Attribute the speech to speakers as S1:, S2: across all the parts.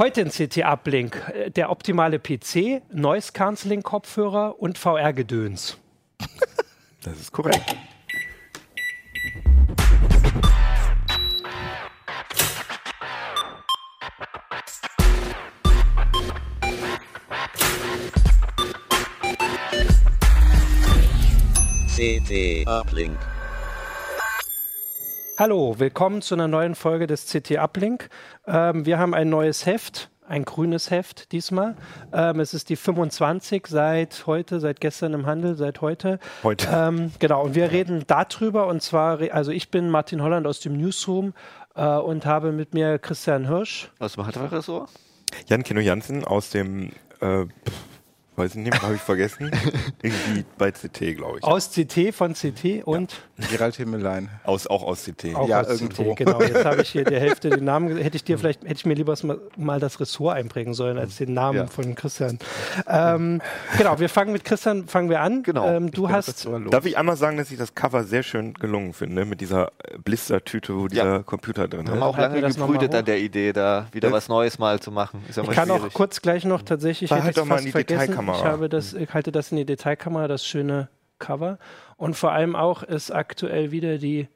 S1: Heute in CT Uplink äh, der optimale PC, Noise Cancelling Kopfhörer und VR Gedöns.
S2: Das ist korrekt.
S3: CT Uplink.
S1: Hallo, willkommen zu einer neuen Folge des CT Uplink. Ähm, wir haben ein neues Heft, ein grünes Heft diesmal. Ähm, es ist die 25 seit heute, seit gestern im Handel, seit heute.
S2: Heute.
S1: Ähm, genau, und wir reden darüber und zwar, also ich bin Martin Holland aus dem Newsroom äh, und habe mit mir Christian Hirsch.
S4: Aus dem Hardware-Ressort?
S2: Jan Keno Jansen aus dem, äh, weiß ich nicht, habe ich vergessen. Irgendwie bei CT, glaube ich.
S1: Aus CT von CT und
S5: Gerald Himmelein.
S2: Aus, auch aus CT.
S1: auch
S5: Ja,
S1: aus
S5: irgendwo.
S1: CT. Genau, jetzt habe ich hier die Hälfte den Namen. Hätte ich dir vielleicht, hätte ich mir lieber mal, das Ressort einprägen sollen als den Namen
S4: Ja.
S1: von Christian. Ähm, genau, wir fangen mit Christian, fangen wir an.
S4: Genau.
S1: Ähm, du hast,
S2: Darf ich einmal sagen, dass ich das Cover sehr schön gelungen finde, mit dieser Blistertüte, wo dieser Computer drin
S4: Wir haben
S2: ist.
S4: auch lange gebrütet an der Idee, da wieder
S2: Ja.
S4: was Neues mal zu machen. Ist ja
S1: ich kann auch
S4: schwierig.
S1: kurz gleich noch tatsächlich,
S2: Halt
S1: hätte
S2: doch mal
S1: fast
S2: in die
S1: vergessen.
S2: Detailkamera.
S1: Ich habe das, ich halte das in die Detailkamera, das schöne Cover. Und vor allem auch ist aktuell wieder die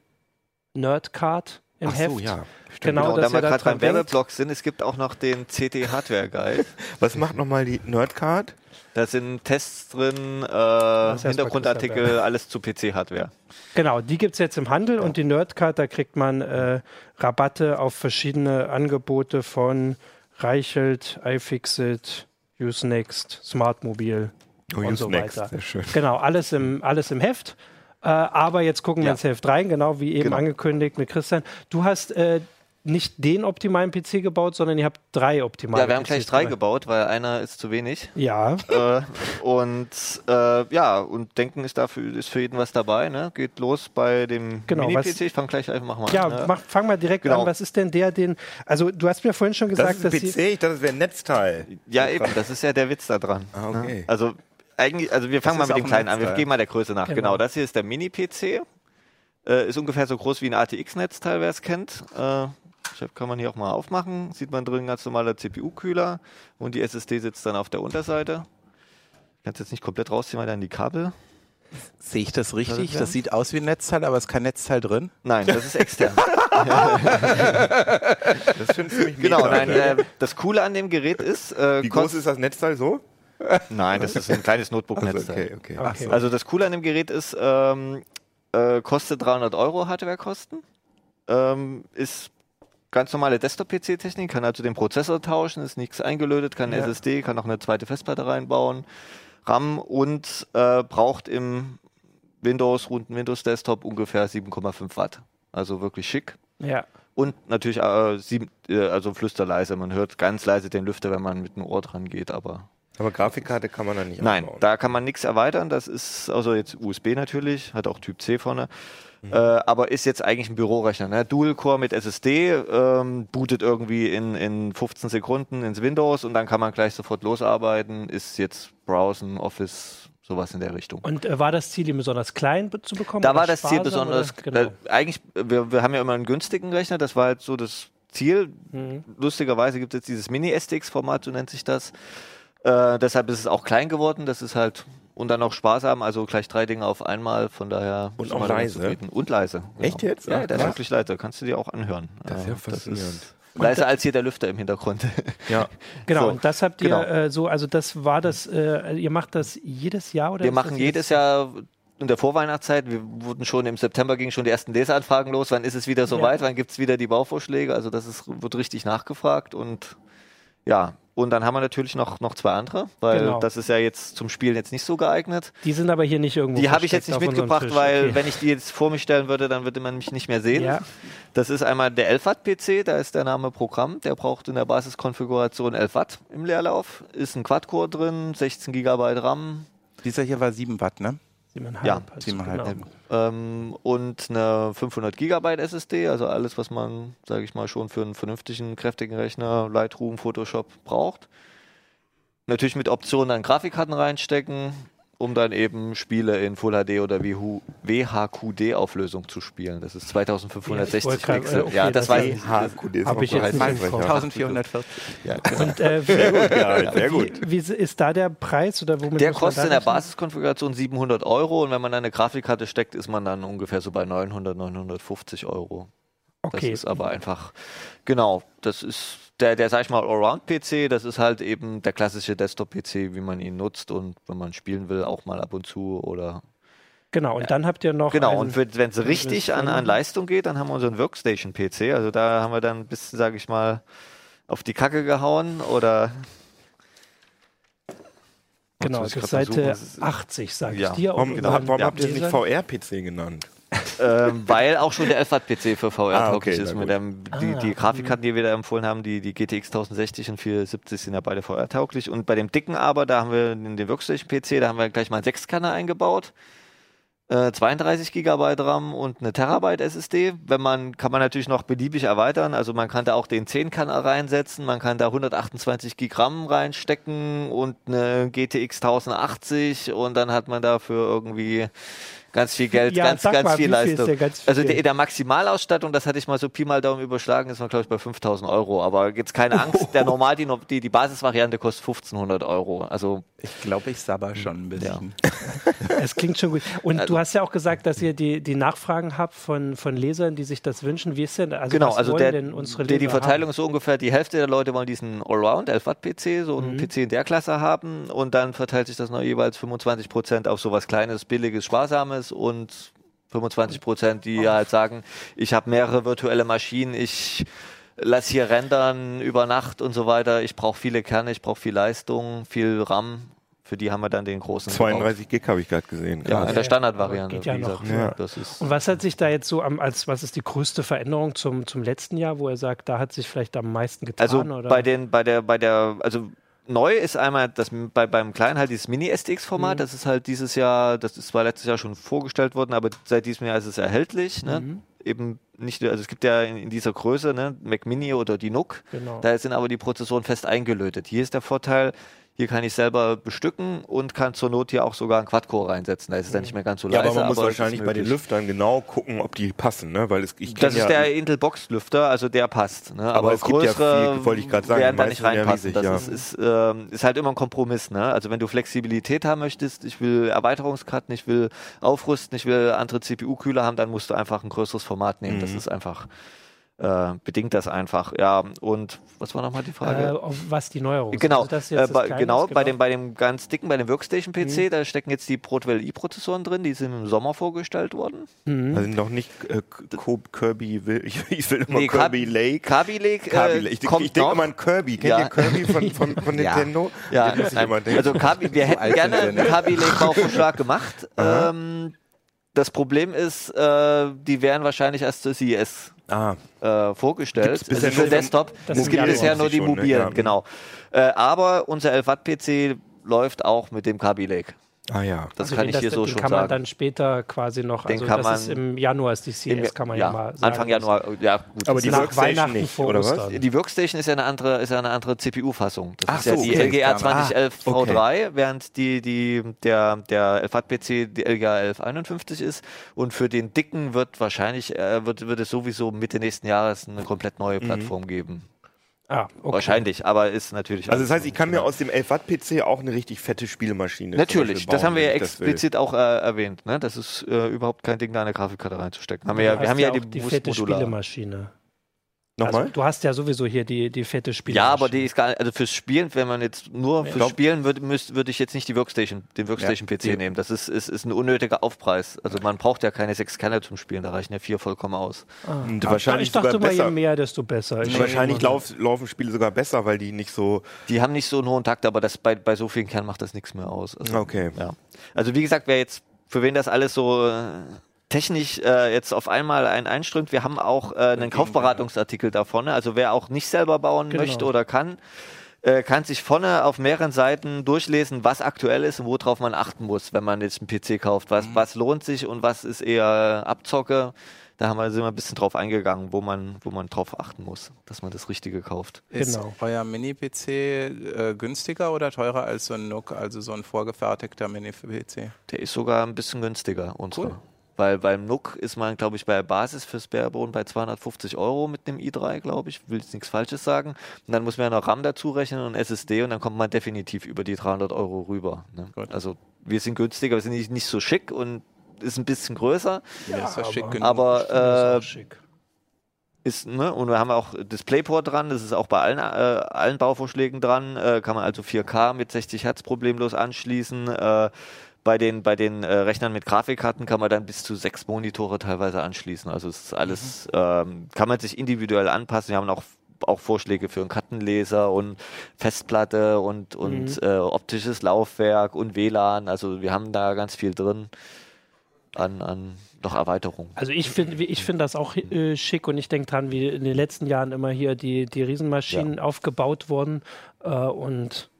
S1: Nerdcard im
S2: Ach
S1: Heft.
S2: so, ja. Stimmt.
S1: Genau,
S4: Genau,
S1: dass
S4: da wir gerade beim. Werbeblock sind, es gibt auch noch den CT Hardware Guide.
S2: Was macht nochmal die Nerdcard?
S4: Da sind Tests drin, äh, Hintergrundartikel, alles zu PC-Hardware.
S1: Genau, die gibt es jetzt im Handel und die Nerdcard, da kriegt man äh, Rabatte auf verschiedene Angebote von Reichelt, iFixit, Usenext, Smartmobil
S2: Oh,
S1: und so
S2: Usenext,
S1: weiter.
S2: sehr schön.
S1: Genau, alles im, alles im Heft. Äh, aber jetzt gucken wir
S4: Ja.
S1: ins Heft rein, genau wie eben
S4: Genau.
S1: angekündigt mit Christian. Du hast äh, nicht den optimalen PC gebaut, sondern ihr habt drei optimale
S4: Ja, wir haben
S1: PCs
S4: gleich drei
S1: dabei.
S4: gebaut, weil einer ist zu wenig.
S1: Ja,
S4: äh, und äh, ja, und denken ist dafür ist für jeden was dabei. Ne? Geht los bei dem
S1: Genau,
S4: Mini-PC. Ich fange gleich einfach mal
S1: ja
S4: an. ne?
S1: mach, fang mal direkt
S4: Genau.
S1: an. Was ist denn der, den. Also, du hast mir vorhin schon
S2: Das
S1: gesagt,
S2: ist ein
S1: dass
S2: PC, ich dachte, das wäre ein Netzteil.
S4: Ja, eben, das ist ja der Witz da dran.
S2: Ah, okay.
S4: Ne? Also eigentlich, also wir fangen
S5: Das
S4: mal mit dem kleinen an. Wir gehen mal der Größe nach.
S1: Genau.
S4: Genau, das hier ist der Mini-PC. Äh, ist ungefähr so groß wie ein ATX-Netzteil, wer es kennt. Äh, kann man hier auch mal aufmachen. Sieht man drin ganz normaler CPU-Kühler und die SSD sitzt dann auf der Unterseite. Ich kann es jetzt nicht komplett rausziehen, weil dann die Kabel.
S5: Sehe ich das richtig? Das sieht aus wie ein Netzteil, aber es ist kein Netzteil drin.
S4: Nein, das ist extern.
S2: Das ist schon ziemlich
S4: genau, nein, äh, das Coole an dem Gerät ist, äh,
S2: Wie groß ist das Netzteil so?
S4: Nein, das ist ein kleines
S2: Also,
S4: Notebook-Netzteil.
S2: okay, okay.
S1: Okay.
S4: Also das Coole an dem Gerät ist, ähm, äh, kostet 300 Euro Hardwarekosten, ähm, ist ganz normale Desktop-PC-Technik, kann also den Prozessor tauschen, ist nichts eingelötet, kann eine
S1: Ja.
S4: SSD, kann auch eine zweite Festplatte reinbauen, RAM und äh, braucht im Windows, runden Windows-Desktop ungefähr 7,5 Watt. Also wirklich schick.
S1: Ja.
S4: Und natürlich äh, sieben, äh, also flüsterleise. Man hört ganz leise den Lüfter, wenn man mit dem Ohr dran geht, aber
S2: Aber Grafikkarte kann man da nicht
S4: Nein,
S2: aufbauen.
S4: da kann man nichts erweitern. Das ist also jetzt USB natürlich, hat auch Typ C vorne.
S2: Mhm.
S4: Äh, aber ist jetzt eigentlich ein Bürorechner. Ne? Dual-Core mit SSD, ähm, bootet irgendwie in, in 15 Sekunden ins Windows und dann kann man gleich sofort losarbeiten. Ist jetzt Browsen, Office, sowas in der Richtung.
S1: Und äh, war das Ziel, ihn besonders klein zu bekommen?
S4: Da war das Ziel besonders,
S1: Oder? Genau.
S4: äh, eigentlich, wir, wir haben ja immer einen günstigen Rechner, das war halt so das Ziel.
S1: Mhm.
S4: Lustigerweise gibt es jetzt dieses Mini-STX-Format, so nennt sich das. Äh, deshalb ist es auch klein geworden, das ist halt, und dann auch sparsam, also gleich drei Dinge auf einmal, von daher.
S2: Und auch leise?
S4: Und leise.
S2: Echt jetzt?
S4: Ja, der ist wirklich leise, kannst du dir auch anhören.
S2: Das ist ja faszinierend.
S4: leiser als hier der Lüfter im Hintergrund.
S2: Ja.
S1: Genau,
S4: So,
S1: und das habt ihr
S4: genau.
S1: äh, so, also das war das, äh, ihr macht das jedes Jahr oder?
S4: Wir machen jedes Jahr in der Vorweihnachtszeit, wir wurden schon im September gingen schon die ersten Leseanfragen los, wann ist es wieder soweit, wann gibt es wieder die Bauvorschläge, also das ist, wird richtig nachgefragt und ja, und dann haben wir natürlich noch, noch zwei andere, weil
S1: Genau.
S4: das ist ja jetzt zum Spielen jetzt nicht so geeignet.
S1: Die sind aber hier nicht irgendwo.
S4: Die habe ich jetzt nicht mitgebracht, weil
S1: okay.
S4: wenn ich die jetzt vor mich stellen würde, dann würde man mich nicht mehr sehen.
S1: Ja.
S4: Das ist einmal der 11 Watt PC, da ist der Name Programm, der braucht in der Basiskonfiguration 11 Watt im Leerlauf, ist ein Quad-Core drin, 16 GB RAM,
S5: Dieser hier war 7 Watt, ne?
S1: Siebeneinhalb,
S4: Ja,
S1: also
S5: siebeneinhalb.
S1: genau.
S4: ähm, und eine 500 GB SSD, also alles, was man, sage ich mal, schon für einen vernünftigen, kräftigen Rechner, Lightroom, Photoshop braucht. Natürlich mit Optionen dann Grafikkarten reinstecken um dann eben Spiele in Full HD oder WHQD-Auflösung zu spielen. Das ist 2560
S1: Ja, ich wollte gerade-
S4: Pixel.
S1: äh, okay,
S4: ja, das
S1: das
S4: war
S1: weiß
S2: HQD
S1: Hab ich jetzt nicht
S5: Mal
S1: im Kopf.
S5: 1440.
S4: ja, genau.
S1: Und äh,
S2: Sehr gut, ja, sehr gut.
S1: Wie, wie ist da der Preis oder womit
S4: Der kostet in der? Basiskonfiguration 700 Euro und wenn man eine Grafikkarte steckt, ist man dann ungefähr so bei 900, 950 Euro.
S1: Okay.
S4: Das ist aber einfach, genau, das ist der, der sag ich mal, Allround-PC, das ist halt eben der klassische Desktop-PC, wie man ihn nutzt und wenn man spielen will, auch mal ab und zu oder.
S1: Genau, und dann habt ihr noch.
S4: Genau, und wenn es richtig an, an Leistung geht, dann haben wir unseren Workstation-PC, also da haben wir dann ein bisschen, sag ich mal, auf die Kacke gehauen oder.
S1: genau, das
S4: ich
S1: ist Seite
S4: versuchen, was es ist.
S1: 80, sage
S4: Ja,
S1: ich dir.
S2: Warum,
S4: genau.
S2: warum
S1: ja,
S2: habt ihr es nicht VR-PC genannt?
S4: Ähm, weil auch schon der LFAT-PC für VR
S2: Ah,
S4: tauglich
S2: okay,
S4: ist. Mit dem, die,
S1: Ah,
S4: die Grafikkarten, die wir da empfohlen haben, die, die GTX 1060 und 470 sind ja beide VR tauglich. Und bei dem dicken aber, da haben wir in den Workstation-PC, da haben wir gleich mal einen Sechskanner eingebaut. Äh, 32 Gigabyte RAM und eine Terabyte SSD. Wenn man, kann man natürlich noch beliebig erweitern. Also man kann da auch den 10-Kanner reinsetzen, man kann da 128 Gig RAM reinstecken und eine GTX 1080 und dann hat man dafür irgendwie ganz viel Geld,
S1: Ja,
S4: ganz,
S1: sag
S4: ganz
S1: mal,
S4: viel
S1: wie viel ist
S4: Leistung.
S1: der ganz
S4: also
S1: viel?
S4: der, der Maximalausstattung, das hatte ich mal so Pi mal Daumen überschlagen, ist man glaube ich bei 5000 Euro. Aber jetzt keine Angst, der normal, die, die, die Basisvariante kostet 1500 Euro. Also
S5: Ich glaube, ich sabber schon ein bisschen.
S1: Es klingt schon gut. Und
S4: Also
S1: du hast ja auch gesagt, dass ihr die, die Nachfragen habt von, von Lesern, die sich das wünschen. Wie ist denn, also
S4: genau,
S1: was
S4: also
S1: wollen
S4: der,
S1: denn unsere
S4: der,
S1: Leser
S4: die Verteilung
S1: haben?
S4: ist so ungefähr, die Hälfte der Leute wollen diesen Allround 11 Watt PC, so
S1: Mhm.
S4: einen PC in der Klasse haben und dann verteilt sich das noch jeweils 25 Prozent auf sowas Kleines, Billiges, Sparsames und 25 Prozent, die halt sagen, ich habe mehrere virtuelle Maschinen, ich lass hier rendern über Nacht und so weiter, ich brauche viele Kerne, ich brauche viel Leistung, viel RAM, für die haben wir dann den großen gekauft.
S2: 32 Gig habe ich gerade gesehen.
S4: Ja, in der Standardvariante.
S1: Geht ja noch.
S2: Ja.
S4: Das ist
S1: Und was hat sich da jetzt so am, als was ist die größte Veränderung zum, zum letzten Jahr, wo er sagt, da hat sich vielleicht am meisten getan?
S4: Also
S1: oder?
S4: bei den, bei der, bei der, also neu ist einmal das bei, beim Kleinen halt dieses Mini-STX-Format.
S1: Mhm.
S4: Das ist halt dieses Jahr, das ist zwar letztes Jahr schon vorgestellt worden, aber seit diesem Jahr ist es erhältlich. Ne?
S1: Mhm.
S4: Eben nicht, also es gibt ja in, in dieser Größe, ne, Mac Mini oder die NUC,
S1: Genau.
S4: da sind aber die Prozessoren fest eingelötet. Hier ist der Vorteil, hier kann ich selber bestücken und kann zur Not hier auch sogar einen Quad-Core reinsetzen. Da ist es dann nicht mehr ganz so
S2: Ja,
S4: leise.
S2: aber man muss
S4: ist
S2: wahrscheinlich bei den. Lüftern genau gucken, ob die passen, ne? Weil es, ich
S4: Das ist
S2: ja,
S4: der Intel Box Lüfter, also der passt. Ne?
S2: Aber es gibt ja
S4: größere
S2: viel, wollte ich gerade sagen,
S4: werden da nicht
S2: ja
S4: reinpassen.
S2: riesig,
S4: das
S2: ja.
S4: ist, ist, ähm, ist halt immer ein Kompromiss. Ne? Also wenn du Flexibilität haben möchtest, ich will Erweiterungskarten, ich will aufrüsten, ich will andere CPU-Kühler haben, dann musst du einfach ein größeres Format nehmen. Das
S2: Mhm.
S4: ist einfach äh, bedingt das einfach. Ja und was war nochmal die Frage?
S1: äh, auf was die Neuerung ist.
S4: Genau,
S1: Also das jetzt
S4: äh,
S1: das
S4: bei, genau,
S1: ist,
S4: bei dem, bei dem ganz dicken, bei dem Workstation-PC,
S1: Mhm.
S4: da stecken jetzt die Broadwell i-Prozessoren drin, die sind im Sommer vorgestellt worden.
S1: Mhm.
S2: Also noch nicht äh, Kirby, will, ich, ich will immer
S4: Nee,
S2: Kirby Lake.
S4: Kaby Lake,
S2: Kaby
S4: äh,
S2: Lake. Ich,
S4: kommt
S2: ich denke immer an Kirby. Kennt
S4: Ja.
S2: ihr Kirby von, von, von
S5: Ja.
S2: Nintendo?
S4: Ja,
S2: ich immer denken.
S4: also Kabi, wir hätten
S5: alt
S4: gerne einen Kaby Lake Bauvorschlag gemacht. ähm, das Problem ist, äh, die werden wahrscheinlich erst zur CES
S2: ah,
S4: äh, vorgestellt.
S2: Gibt's bisher
S4: also für Desktop. Es gibt bisher nur die
S2: schon, ne?
S4: mobilen,
S2: Ja.
S4: genau. Äh, aber unser 11 Watt PC läuft auch mit dem Kaby Lake.
S2: Ah ja.
S4: Das
S1: Also
S4: kann ich hier so
S1: den
S4: schon
S1: kann man
S4: sagen.
S1: dann später quasi noch,
S4: Den
S1: also
S4: kann
S1: das ist
S4: man
S1: im Januar ist die CS, kann man ja, mal sagen.
S4: Anfang Januar, ja gut.
S2: Aber die
S4: ist-
S1: nach
S2: Workstation
S1: Weihnachten
S2: nicht,
S1: vor
S2: oder was?
S1: Ostern.
S4: die Workstation ist ja eine andere, ist ja eine andere CPU-Fassung. Das
S2: Ach
S4: ist ja
S2: so,
S4: die
S2: okay.
S5: Ah,
S4: 2011 V3, während die, die, der, der LFAT-PC die LGA 1151 ist. Und für den dicken wird wahrscheinlich, äh, wird, wird es sowieso Mitte nächsten Jahres eine komplett neue Plattform geben.
S1: Ah, okay.
S4: Wahrscheinlich, aber ist natürlich.
S2: Also das heißt, ich kann mir
S4: Genau.
S2: aus dem 11 Watt PC auch eine richtig fette Spielmaschine
S4: Natürlich,
S2: Beispiel
S4: das
S2: bauen,
S4: haben wir ja explizit auch äh, erwähnt. Ne? Das ist äh, überhaupt kein Ding, da eine Grafikkarte reinzustecken. Haben wir, ja, wir haben ja,
S1: auch
S4: die,
S1: die fette
S4: modular.
S1: Spielemaschine.
S2: Nochmal?
S1: Also, du hast ja sowieso hier die, die fette
S4: Ja,
S1: Spielemaschine.
S4: aber die ist gar nicht, also fürs Spielen, wenn man jetzt nur fürs
S2: glaub-
S4: Spielen würde, würde ich jetzt nicht die Workstation, den Workstation-PC
S2: Ja.
S4: nehmen. Das ist, ist, ist ein unnötiger Aufpreis. Also man braucht ja keine sechs Kerne zum Spielen, da reichen ja vier vollkommen aus.
S2: Und
S1: Ah,
S2: wahrscheinlich
S1: ich dachte
S2: sogar
S1: mal, je mehr, desto besser. Ich
S2: Wahrscheinlich
S1: immer-
S2: lauf, laufen Spiele sogar besser, weil die nicht so.
S4: Die haben nicht so einen hohen Takt, aber das bei, bei so vielen Kernen macht das nichts mehr aus. Also,
S2: Okay.
S4: Ja. Also wie gesagt, wer jetzt, für wen das alles so äh, technisch äh, jetzt auf einmal ein einströmt, wir haben auch äh, einen Kaufberatungsartikel davon. ne? Also wer auch nicht selber bauen
S1: Genau.
S4: möchte oder kann, äh, kann sich vorne auf mehreren Seiten durchlesen, was aktuell ist und worauf man achten muss, wenn man jetzt einen PC kauft. Was, was lohnt sich und was ist eher Abzocke. Da haben wir, sind wir ein bisschen drauf eingegangen, wo man, wo man drauf achten muss, dass man das Richtige kauft.
S5: Ist
S1: Genau.
S5: euer Mini-PC äh, günstiger oder teurer als so ein NUC, also so ein vorgefertigter Mini-PC?
S4: Der ist sogar ein bisschen günstiger, unsere.
S5: Cool.
S4: Weil beim NUC ist man, glaube ich, bei der Basis fürs Barebone bei 250 Euro mit dem i3, glaube ich. Will jetzt nichts Falsches sagen. Und dann muss man ja noch RAM dazu rechnen und SSD und dann kommt man definitiv über die 300 Euro rüber. Ne? Also wir sind günstiger, wir sind nicht, nicht so schick und ist ein bisschen größer.
S5: Ja, ist das schick genug.
S4: aber äh,
S1: auch schick.
S4: ist, ne, und wir haben auch DisplayPort dran, das ist auch bei allen, äh, allen Bauvorschlägen dran, äh, kann man also 4K mit 60 Hertz problemlos anschließen. Bei den, bei den äh, Rechnern mit Grafikkarten kann man dann bis zu sechs Monitore teilweise anschließen. Also es ist alles, ähm, kann man sich individuell anpassen. Wir haben auch auch Vorschläge für einen Kartenleser und Festplatte und, und äh, optisches Laufwerk und WLAN. Also wir haben da ganz viel drin an, an noch Erweiterungen.
S1: Also ich finde ich find das auch äh, schick und ich denke dran, wie in den letzten Jahren immer hier die, die Riesenmaschinen aufgebaut wurden äh, und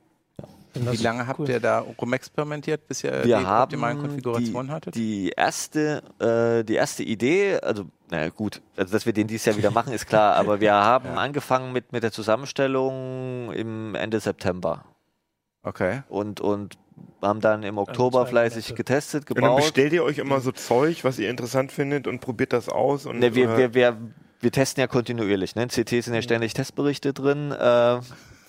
S5: Wie lange habt
S1: cool.
S5: ihr da rumexperimentiert, bis ihr
S4: wir
S5: die
S4: haben
S5: optimalen Konfigurationen
S4: die,
S5: hattet?
S4: Die erste, äh, die erste Idee, also na gut, also dass wir den dieses Jahr wieder machen, ist klar, aber wir haben angefangen mit, mit der Zusammenstellung im Ende September
S5: okay.
S4: und, und haben dann im Oktober
S1: zwei
S4: fleißig
S1: Monate.
S4: getestet,
S2: Und dann
S4: gebaut.
S2: bestellt ihr euch immer so Zeug, was ihr interessant findet und probiert das aus. Und,
S4: Ne, wir,
S2: äh,
S4: wir, wir, wir testen ja kontinuierlich. Ne? In CT sind ja ständig Testberichte drin. Äh,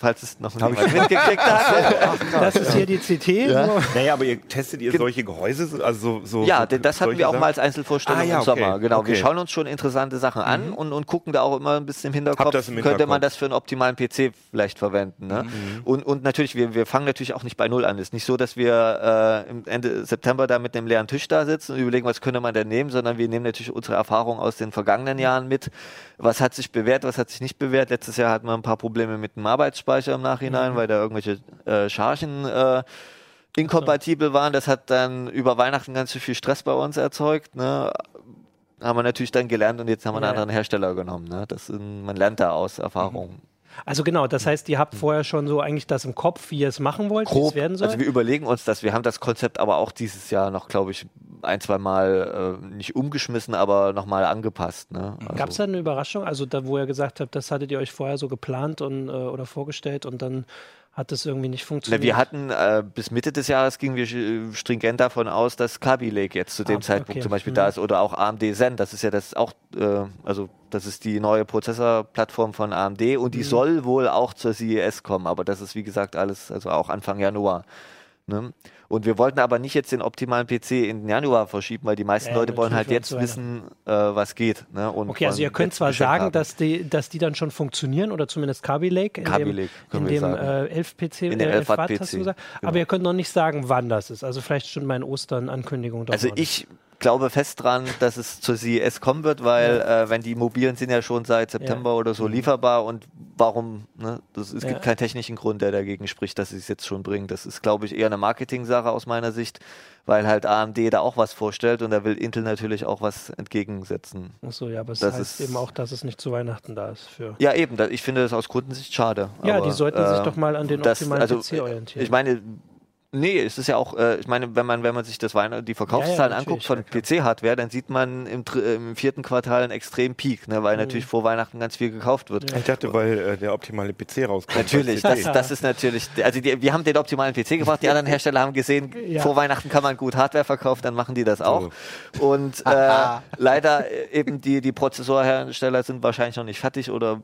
S4: falls es noch niemand mitgekriegt hat.
S1: Das ist hier die CT. So.
S2: Naja, aber ihr testet ihr solche Gehäuse? Also so, so,
S4: Ja,
S2: so
S4: denn das hatten wir auch
S2: Sachen?
S4: mal als Einzelvorstellung
S2: Ah, ja,
S4: im Sommer.
S2: okay,
S4: Genau, wir
S2: okay. Mhm.
S4: schauen uns schon interessante Sachen an und, und gucken da auch immer ein bisschen im Hinterkopf,
S2: im
S4: könnte man
S2: Hinterkopf.
S4: das für einen optimalen PC vielleicht verwenden. Ne?
S2: Mhm.
S4: Und, und natürlich, wir, wir fangen natürlich auch nicht bei Null an. Es ist nicht so, dass wir äh, Ende September da mit einem leeren Tisch da sitzen und überlegen, was könnte man denn nehmen, sondern wir nehmen natürlich unsere Erfahrungen aus den vergangenen Jahren mit. Was hat sich bewährt, was hat sich nicht bewährt. Letztes Jahr hatten wir ein paar Probleme mit dem Arbeitsspeicher im Nachhinein,
S2: Mhm.
S4: weil da irgendwelche äh, Chargen äh, inkompatibel waren. Das hat dann über Weihnachten ganz schön viel Stress bei uns erzeugt. Ne? Haben wir natürlich dann gelernt und jetzt haben wir einen
S1: Ja.
S4: anderen Hersteller genommen. Ne? Das sind, man lernt da aus Erfahrung.
S1: Also genau, das heißt, ihr habt vorher schon so eigentlich das im Kopf, wie ihr es machen wollt, wie es
S4: Grob.
S1: werden soll.
S4: Also wir überlegen uns das. Wir haben das Konzept aber auch dieses Jahr noch, glaube ich, ein, zwei Mal äh, nicht umgeschmissen, aber nochmal angepasst. Ne? Also,
S1: Gab es da eine Überraschung? Also da, wo ihr gesagt habt, das hattet ihr euch vorher so geplant und, äh, oder vorgestellt und dann hat das irgendwie nicht
S4: Na,
S1: funktioniert?
S4: wir hatten äh, bis Mitte des Jahres gingen wir äh, stringent davon aus, dass Kaby Lake jetzt zu dem
S1: Ah,
S4: Zeitpunkt
S1: okay.
S4: zum Beispiel
S1: Mhm.
S4: da ist oder auch AMD Zen. Das ist ja das auch, äh, also das ist die neue Prozessorplattform von AMD und die
S1: Mhm.
S4: soll wohl auch zur CES kommen, aber das ist wie gesagt alles, also auch Anfang Januar. Ne? Und wir wollten aber nicht jetzt den optimalen PC in den Januar verschieben, weil die meisten
S1: Ja,
S4: Leute wollen halt jetzt wissen, äh, was geht. Ne?
S1: Okay, also ihr könnt zwar sagen,
S4: haben.
S1: dass die, dass die dann schon funktionieren oder zumindest Kaby Lake in
S4: Kaby
S1: dem,
S4: Lake,
S1: in dem
S4: sagen.
S1: äh, 11 PC,
S4: In dem
S1: äh,
S4: 11 Watt
S1: du
S4: PC, genau.
S1: Aber ihr könnt noch nicht sagen, wann das ist. Also vielleicht schon mal in Ostern Ankündigung.
S4: Also ich glaube fest dran, dass es zur CES kommen wird, weil äh, wenn die mobilen sind ja schon seit September oder so lieferbar und warum, ne, das, es
S1: Ja.
S4: gibt keinen technischen Grund, der dagegen spricht, dass sie es jetzt schon bringen. Das ist, glaube ich, eher eine Marketing-Sache aus meiner Sicht, weil halt AMD da auch was vorstellt und da will Intel natürlich auch was entgegensetzen.
S1: Achso, ja, aber es
S4: das
S1: heißt
S4: ist-
S1: eben auch, dass es nicht zu Weihnachten da ist. Für
S4: Ja, eben, da, ich finde das aus Kundensicht schade.
S1: ja,
S4: aber,
S1: die sollten sich
S4: äh,
S1: doch mal an den
S4: das-
S1: optimalen
S4: also,
S1: PC orientieren.
S4: Ich meine, nee, es ist ja auch, äh, ich meine, wenn man, wenn man sich das Weihn die Verkaufszahlen
S1: Ja, ja,
S4: anguckt von PC-Hardware, dann sieht man im, dr- im vierten Quartal einen extremen Peak, ne,
S1: Mhm.
S4: weil natürlich vor Weihnachten ganz viel gekauft wird.
S2: Ich dachte, weil äh, der optimale PC rauskommt.
S4: Natürlich, das, das ist natürlich, also die, wir haben den optimalen PC gebracht, die anderen Hersteller haben gesehen,
S1: Ja.
S4: vor Weihnachten kann man gut Hardware verkaufen, dann machen die das auch. Und äh, leider äh, eben die, die Prozessorhersteller sind wahrscheinlich noch nicht fertig oder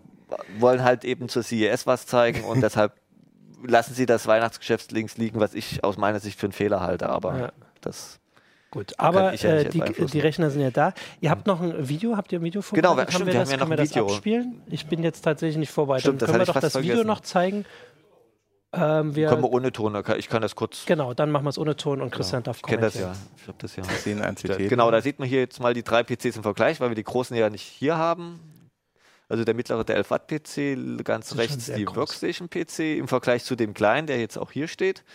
S4: wollen halt eben zur CES was zeigen und deshalb lassen sie das Weihnachtsgeschäft links liegen, was ich aus meiner Sicht für einen Fehler halte, aber
S1: Ja.
S4: das
S1: Gut, aber
S4: ja
S1: äh, die, die Rechner sind ja da. Ihr habt noch ein Video, habt ihr ein Video
S4: Genau,
S1: vorbereitet?
S4: stimmt,
S1: wir
S4: wir
S1: das,
S4: haben ja noch
S1: können wir
S4: ein
S1: das
S4: Video.
S1: abspielen? Ich bin jetzt tatsächlich nicht vorbereitet.
S4: Stimmt,
S1: können wir doch das
S4: fast
S1: Video
S4: vergessen.
S1: noch zeigen. Ähm, wir,
S4: können wir ohne Ton, ich kann das kurz,
S1: genau, dann machen wir es ohne Ton und Christian darf
S4: ich kenne das ja, ich habe das ja.
S5: sehen ein CT.
S4: Genau, da sieht man hier jetzt mal die drei PCs im Vergleich, weil wir die großen ja nicht hier haben. Also der mittlere, der 11 Watt PC, ganz rechts die. Workstation PC im Vergleich zu dem kleinen, der jetzt auch hier steht.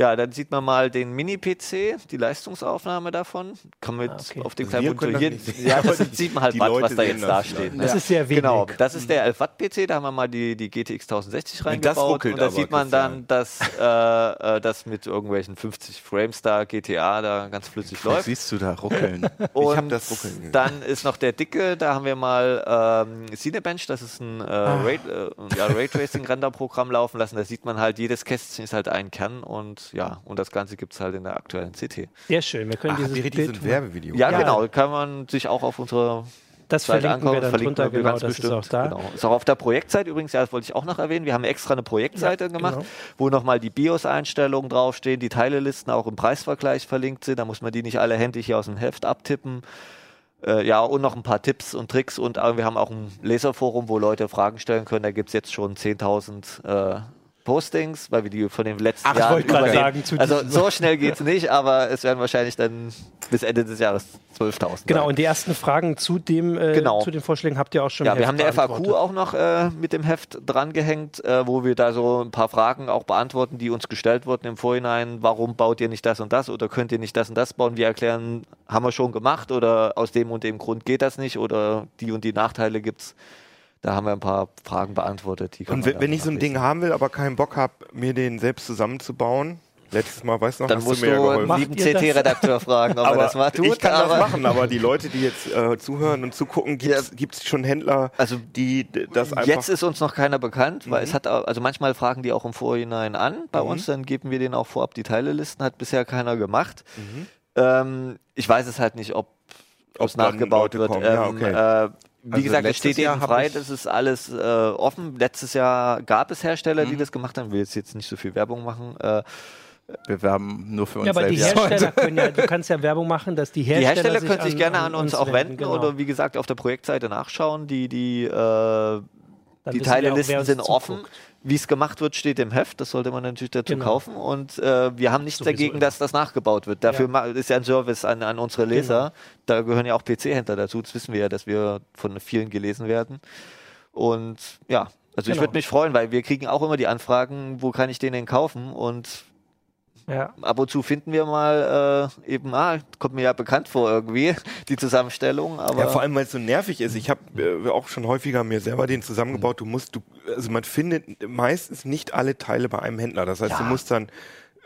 S4: Ja, dann sieht man mal den Mini-PC, die Leistungsaufnahme davon. Kann man jetzt
S1: okay.
S4: auf dem
S2: Also
S4: kleinen Monitor hier. Ja, das sieht man halt,
S2: die
S4: was, da jetzt da steht.
S1: Das
S4: Ja.
S1: ist sehr wenig.
S4: Genau, das ist der 11 Watt PC, da haben wir mal die, die GTX 1060 reingebaut und da sieht man dann, dass äh, äh, das mit irgendwelchen 50 Frames da GTA da ganz flüssig läuft.
S5: siehst du da ruckeln?
S4: Und
S2: hab das ruckeln
S4: dann ist noch der dicke, da haben wir mal ähm, Cinebench, das ist ein äh,
S1: Ah.
S4: Ray, äh, ja, Raytracing-Renderprogramm laufen lassen. Da sieht man halt, jedes Kästchen ist halt ein Kern und ja, und das Ganze gibt es halt in der aktuellen CT.
S1: Sehr schön. Wir können
S2: Ach,
S1: dieses Bild,
S2: Werbevideo?
S4: Ja,
S1: Ja.
S4: genau, kann man sich auch auf unsere
S1: das
S4: Seite
S1: verlinken
S4: angucken.
S1: wir dann
S4: verlinken
S1: drunter,
S4: wir
S1: genau,
S4: ganz
S1: das
S4: bestimmt.
S1: ist auch da.
S4: Genau. Ist auch auf der Projektseite übrigens, ja, das wollte ich auch noch erwähnen. Wir haben extra eine Projektseite
S1: Ja,
S4: gemacht,
S1: genau.
S4: wo nochmal die BIOS-Einstellungen draufstehen, die Teilelisten auch im Preisvergleich verlinkt sind. Da muss man die nicht alle händisch hier aus dem Heft abtippen. Äh, ja, und noch ein paar Tipps und Tricks. Und äh, wir haben auch ein Leserforum, wo Leute Fragen stellen können. Da gibt es jetzt schon 10.000 äh, Postings, weil wir die von den letzten
S1: Ach, ich
S4: Jahren
S1: wollte gerade
S4: übernehmen.
S1: sagen, zu
S4: Also so schnell geht es nicht, aber es werden wahrscheinlich dann bis Ende des Jahres 12.000
S1: Genau,
S4: sein.
S1: und die ersten Fragen zu, dem, äh,
S4: Genau.
S1: zu den Vorschlägen habt ihr auch schon
S4: Ja, wir haben eine FAQ auch noch äh, mit dem Heft drangehängt, äh, wo wir da so ein paar Fragen auch beantworten, die uns gestellt wurden im Vorhinein. Warum baut ihr nicht das und das oder könnt ihr nicht das und das bauen? Wir erklären, haben wir schon gemacht oder aus dem und dem Grund geht das nicht oder die und die Nachteile gibt's. Da haben wir ein paar Fragen beantwortet.
S2: Und wenn, wenn ich so ein. Ding haben will, aber keinen Bock habe, mir den selbst zusammenzubauen, letztes Mal, weißt du noch,
S4: dann
S2: hast
S4: musst
S2: du
S4: du
S2: mir ja geholfen.
S4: einen
S1: Macht
S4: lieben? CT-Redakteur fragen, ob er
S2: aber
S4: das mal tut.
S2: ich kann
S4: aber
S2: das machen, aber die Leute, die jetzt äh, zuhören und zugucken, gibt es schon Händler,
S4: Also
S2: die das einfach...
S4: Jetzt ist uns noch keiner bekannt, weil
S2: Mhm.
S4: es hat, au- also manchmal fragen die auch im Vorhinein an bei
S2: Mhm.
S4: uns, dann geben wir denen auch vorab die Teilelisten, hat bisher keiner gemacht.
S2: Mhm.
S4: Ähm, ich weiß es halt nicht, ob
S2: Ob
S4: es nachgebaut wird.
S2: kommen, ja,
S4: Ähm,
S2: okay.
S4: äh, wie
S5: Also
S4: gesagt, es steht jedem
S5: hab
S4: frei, das ist alles äh, offen. Letztes Jahr gab es Hersteller,
S2: Mhm.
S4: die das gemacht haben. Ich will jetzt, jetzt nicht so viel Werbung machen. Äh,
S5: Wir werben nur für uns
S1: Ja, aber die
S5: selbst.
S1: Hersteller können ja, du kannst ja Werbung machen, dass die
S4: die
S1: Hersteller,
S4: Hersteller können sich gerne an, uns auch wenden
S1: genau.
S4: oder wie gesagt auf der Projektseite nachschauen. Die, die äh, die Teilelisten
S1: uns
S4: sind offen.
S1: zuguckt.
S4: Wie es gemacht wird, steht im Heft. Das sollte man natürlich dazu
S1: Genau.
S4: kaufen. Und äh, wir haben nichts
S1: Sowieso
S4: dagegen,
S1: immer.
S4: dass das nachgebaut wird. Dafür
S1: Ja.
S4: ist ja ein Service an, an unsere Leser. Da gehören ja auch PC-Händler dazu. Das wissen wir ja, dass wir von vielen gelesen werden. Und ja, also ich
S1: Genau.
S4: würde mich freuen, weil wir kriegen auch immer die Anfragen, wo kann ich den denn kaufen? Und
S1: Ja.
S4: ab und zu finden wir mal äh, eben, ah, kommt mir ja bekannt vor irgendwie, die Zusammenstellung. Aber
S2: Ja, vor allem, weil es so nervig ist. Ich habe äh, auch schon häufiger mir selber den zusammengebaut. Du musst, du, also man findet meistens nicht alle Teile bei einem Händler. Das heißt,
S4: Ja.
S2: du musst dann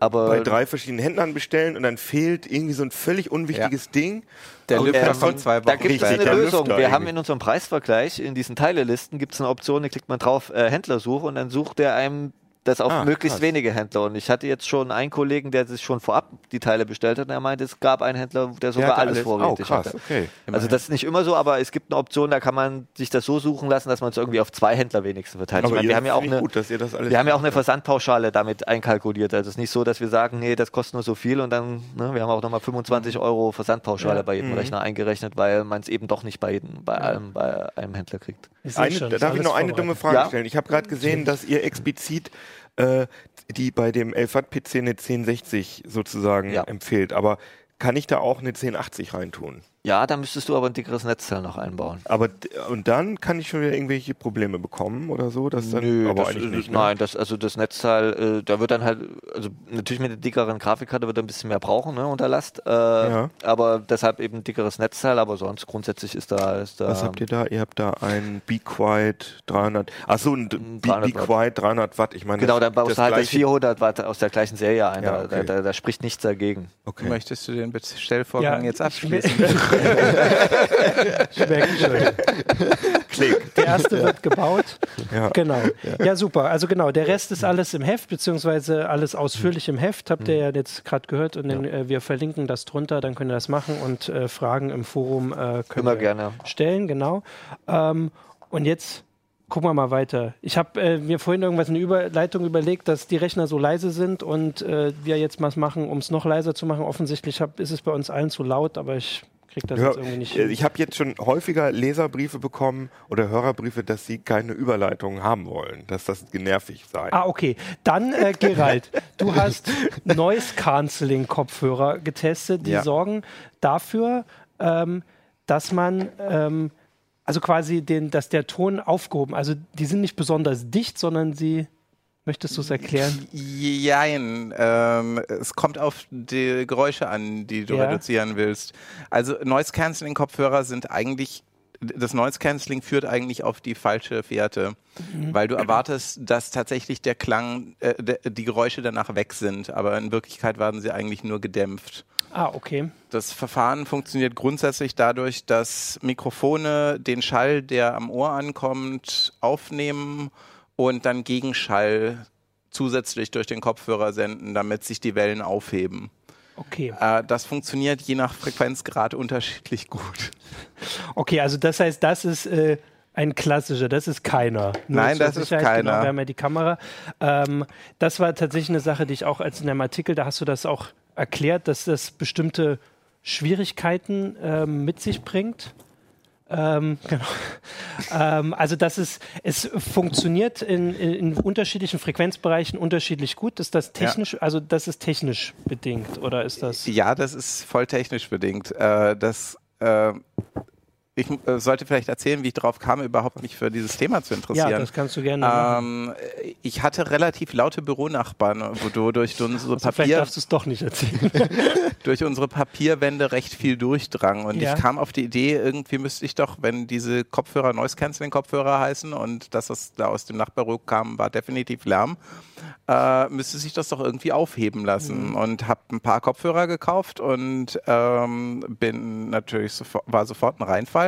S4: aber
S2: bei drei verschiedenen Händlern bestellen und dann fehlt irgendwie so ein völlig unwichtiges Ding.
S5: Der
S2: Und,
S5: Lüfter kommt zwei Wochen
S4: Da gibt es eine
S2: der
S4: Lösung.
S2: Lüfter
S4: Wir haben in unserem Preisvergleich, in diesen Teilelisten, gibt es eine Option, da klickt man drauf, äh, Händlersuche und dann sucht er einem das auf
S2: Ah,
S4: möglichst
S2: krass.
S4: wenige Händler. Und ich hatte jetzt schon einen Kollegen, der sich schon vorab die Teile bestellt hat und er meinte, es gab einen Händler, der sogar
S2: hatte
S4: alles,
S2: Oh,
S4: vorrätig
S2: krass,
S4: hatte.
S2: okay.
S4: Also das ist nicht immer so, aber es gibt eine Option, da kann man sich das so suchen lassen, dass man es irgendwie auf zwei Händler wenigstens verteilt. Ich
S2: Aber
S4: meine, wir haben ja auch eine,
S2: gut, dass ihr das alles
S4: wir haben ja auch eine Versandpauschale damit einkalkuliert. Also es ist nicht so, dass wir sagen, nee, das kostet nur so viel und dann, ne, wir haben auch nochmal 25 Euro Versandpauschale
S1: Ja.
S4: bei jedem
S2: Mhm.
S4: Rechner eingerechnet, weil man es eben doch nicht bei jedem, bei allem, bei einem Händler kriegt.
S1: Ich
S2: Eine,
S1: schon,
S2: darf ich
S1: alles
S2: noch eine dumme Frage
S4: Ja.
S2: stellen? Ich habe gerade gesehen, dass ihr explizit äh, die bei dem 11 Watt PC eine 1060 sozusagen
S4: Ja.
S2: empfiehlt. Aber kann ich da auch eine 1080 reintun?
S4: Ja, da müsstest du aber ein dickeres Netzteil noch einbauen.
S2: Aber d- und dann kann ich schon wieder irgendwelche Probleme bekommen oder so? Dass dann, aber
S4: das,
S2: eigentlich nicht. Ne?
S4: Nein, das, also das Netzteil, äh, da wird dann halt, also natürlich mit der dickeren Grafikkarte wird er ein bisschen mehr brauchen, ne, unter Last. Äh,
S2: Ja.
S4: Aber deshalb eben ein dickeres Netzteil, aber sonst grundsätzlich ist da. Ist da
S2: Was habt ihr da? Ihr habt da ein Be Quiet 300. Achso, ein D- Be,
S4: 300
S2: Be
S4: Watt.
S2: Quiet 300 Watt. Ich meine,
S4: Genau,
S2: das,
S4: dann baust
S2: das
S4: du halt das
S2: gleiche-
S4: 400 Watt aus der gleichen Serie ein.
S2: Ja,
S4: da,
S2: okay.
S4: da, da, da spricht nichts dagegen.
S2: Okay.
S5: Möchtest du den Bestellvorgang jetzt abschließen?
S1: Schmeckt schon.
S2: Klick.
S1: Der erste wird gebaut.
S2: Ja.
S1: Genau. Ja. super. Also genau, der Rest ist alles im Heft, beziehungsweise alles ausführlich im Heft. Habt ihr ja jetzt gerade gehört und dann, äh, wir verlinken das drunter, dann könnt ihr das machen und äh, Fragen im Forum äh, könnt
S4: Immer
S1: ihr
S4: gerne.
S1: stellen, genau. Ähm, und jetzt gucken wir mal weiter. Ich habe äh, mir vorhin irgendwas eine Überleitung überlegt, dass die Rechner so leise sind und äh, wir jetzt was machen, um es noch leiser zu machen. Offensichtlich hab, ist es bei uns allen zu laut, aber ich kriege das
S2: Ja,
S1: jetzt irgendwie nicht
S2: äh, ich habe jetzt schon häufiger Leserbriefe bekommen oder Hörerbriefe, dass sie keine Überleitung haben wollen, dass das nervig sei.
S1: Ah, okay. Dann, äh, Gerald, du hast Noise Cancelling Kopfhörer getestet, die
S2: Ja.
S1: sorgen dafür, ähm, dass man, ähm, also quasi den, dass der Ton aufgehoben, also die sind nicht besonders dicht, sondern sie Möchtest du es erklären?
S5: Jein. Ähm, es kommt auf die Geräusche an, die du
S1: Ja.
S5: reduzieren willst. Also Noise Cancelling Kopfhörer sind eigentlich das Noise Cancelling führt eigentlich auf die falsche Fährte, weil du erwartest, dass tatsächlich der Klang, äh, der, die Geräusche danach weg sind, aber in Wirklichkeit werden sie eigentlich nur gedämpft.
S1: Ah, okay.
S5: Das Verfahren funktioniert grundsätzlich dadurch, dass Mikrofone den Schall, der am Ohr ankommt, aufnehmen und dann Gegenschall zusätzlich durch den Kopfhörer senden, damit sich die Wellen aufheben.
S1: Okay.
S5: Äh, das funktioniert je nach Frequenzgrad unterschiedlich gut.
S1: Okay, also das heißt, das ist äh, ein klassischer, das ist keiner. Nur
S5: Nein, das ist
S1: Sicherheit,
S5: keiner.
S1: Genau, wir haben ja die Kamera. Ähm, das war tatsächlich eine Sache, die ich auch als in einem Artikel, da hast du das auch erklärt, dass das bestimmte Schwierigkeiten ähm, mit sich bringt. Ähm, genau. ähm, also dass es, es funktioniert in, in, unterschiedlichen Frequenzbereichen unterschiedlich gut. Ist das technisch, also das ist technisch bedingt oder ist das?
S5: Ja, das ist voll technisch bedingt. Äh, das, äh, ich äh, sollte vielleicht erzählen, wie ich darauf kam, überhaupt mich für dieses Thema zu interessieren.
S1: Ja, das kannst du gerne machen.
S5: Ähm, ich hatte relativ laute Büronachbarn, wo du durch unsere,
S1: Also vielleicht
S5: Papier,
S1: darfst du es doch nicht erzählen.
S5: durch unsere Papierwände recht viel durchdrang. Und
S1: Ja.
S5: ich kam auf die Idee, irgendwie müsste ich doch, wenn diese Kopfhörer Noise Cancelling Kopfhörer heißen und das, was da aus dem Nachbarbüro kam, war definitiv Lärm, äh, müsste sich das doch irgendwie aufheben lassen.
S1: Mhm.
S5: Und habe ein paar Kopfhörer gekauft und ähm, bin natürlich sofort, war sofort ein Reinfall.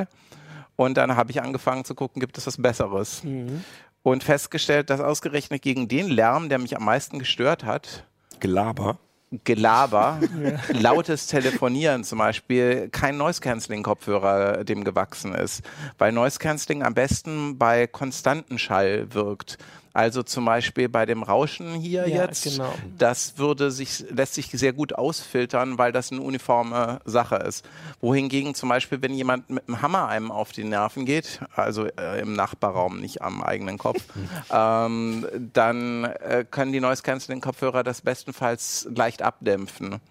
S5: Und dann habe ich angefangen zu gucken, gibt es was Besseres?
S1: Mhm.
S5: Und festgestellt, dass ausgerechnet gegen den Lärm, der mich am meisten gestört hat,
S2: Gelaber.
S5: Gelaber, lautes Telefonieren zum Beispiel, kein Noise-Canceling-Kopfhörer dem gewachsen ist, weil Noise-Canceling am besten bei konstanten Schall wirkt. Also zum Beispiel bei dem Rauschen hier
S1: Ja,
S5: jetzt,
S1: genau.
S5: das würde sich, lässt sich sehr gut ausfiltern, weil das eine uniforme Sache ist. Wohingegen zum Beispiel, wenn jemand mit einem Hammer einem auf die Nerven geht, also äh, im Nachbarraum, nicht am eigenen Kopf, ähm, dann äh, können die Noise-Canceling-Kopfhörer das bestenfalls leicht abdämpfen.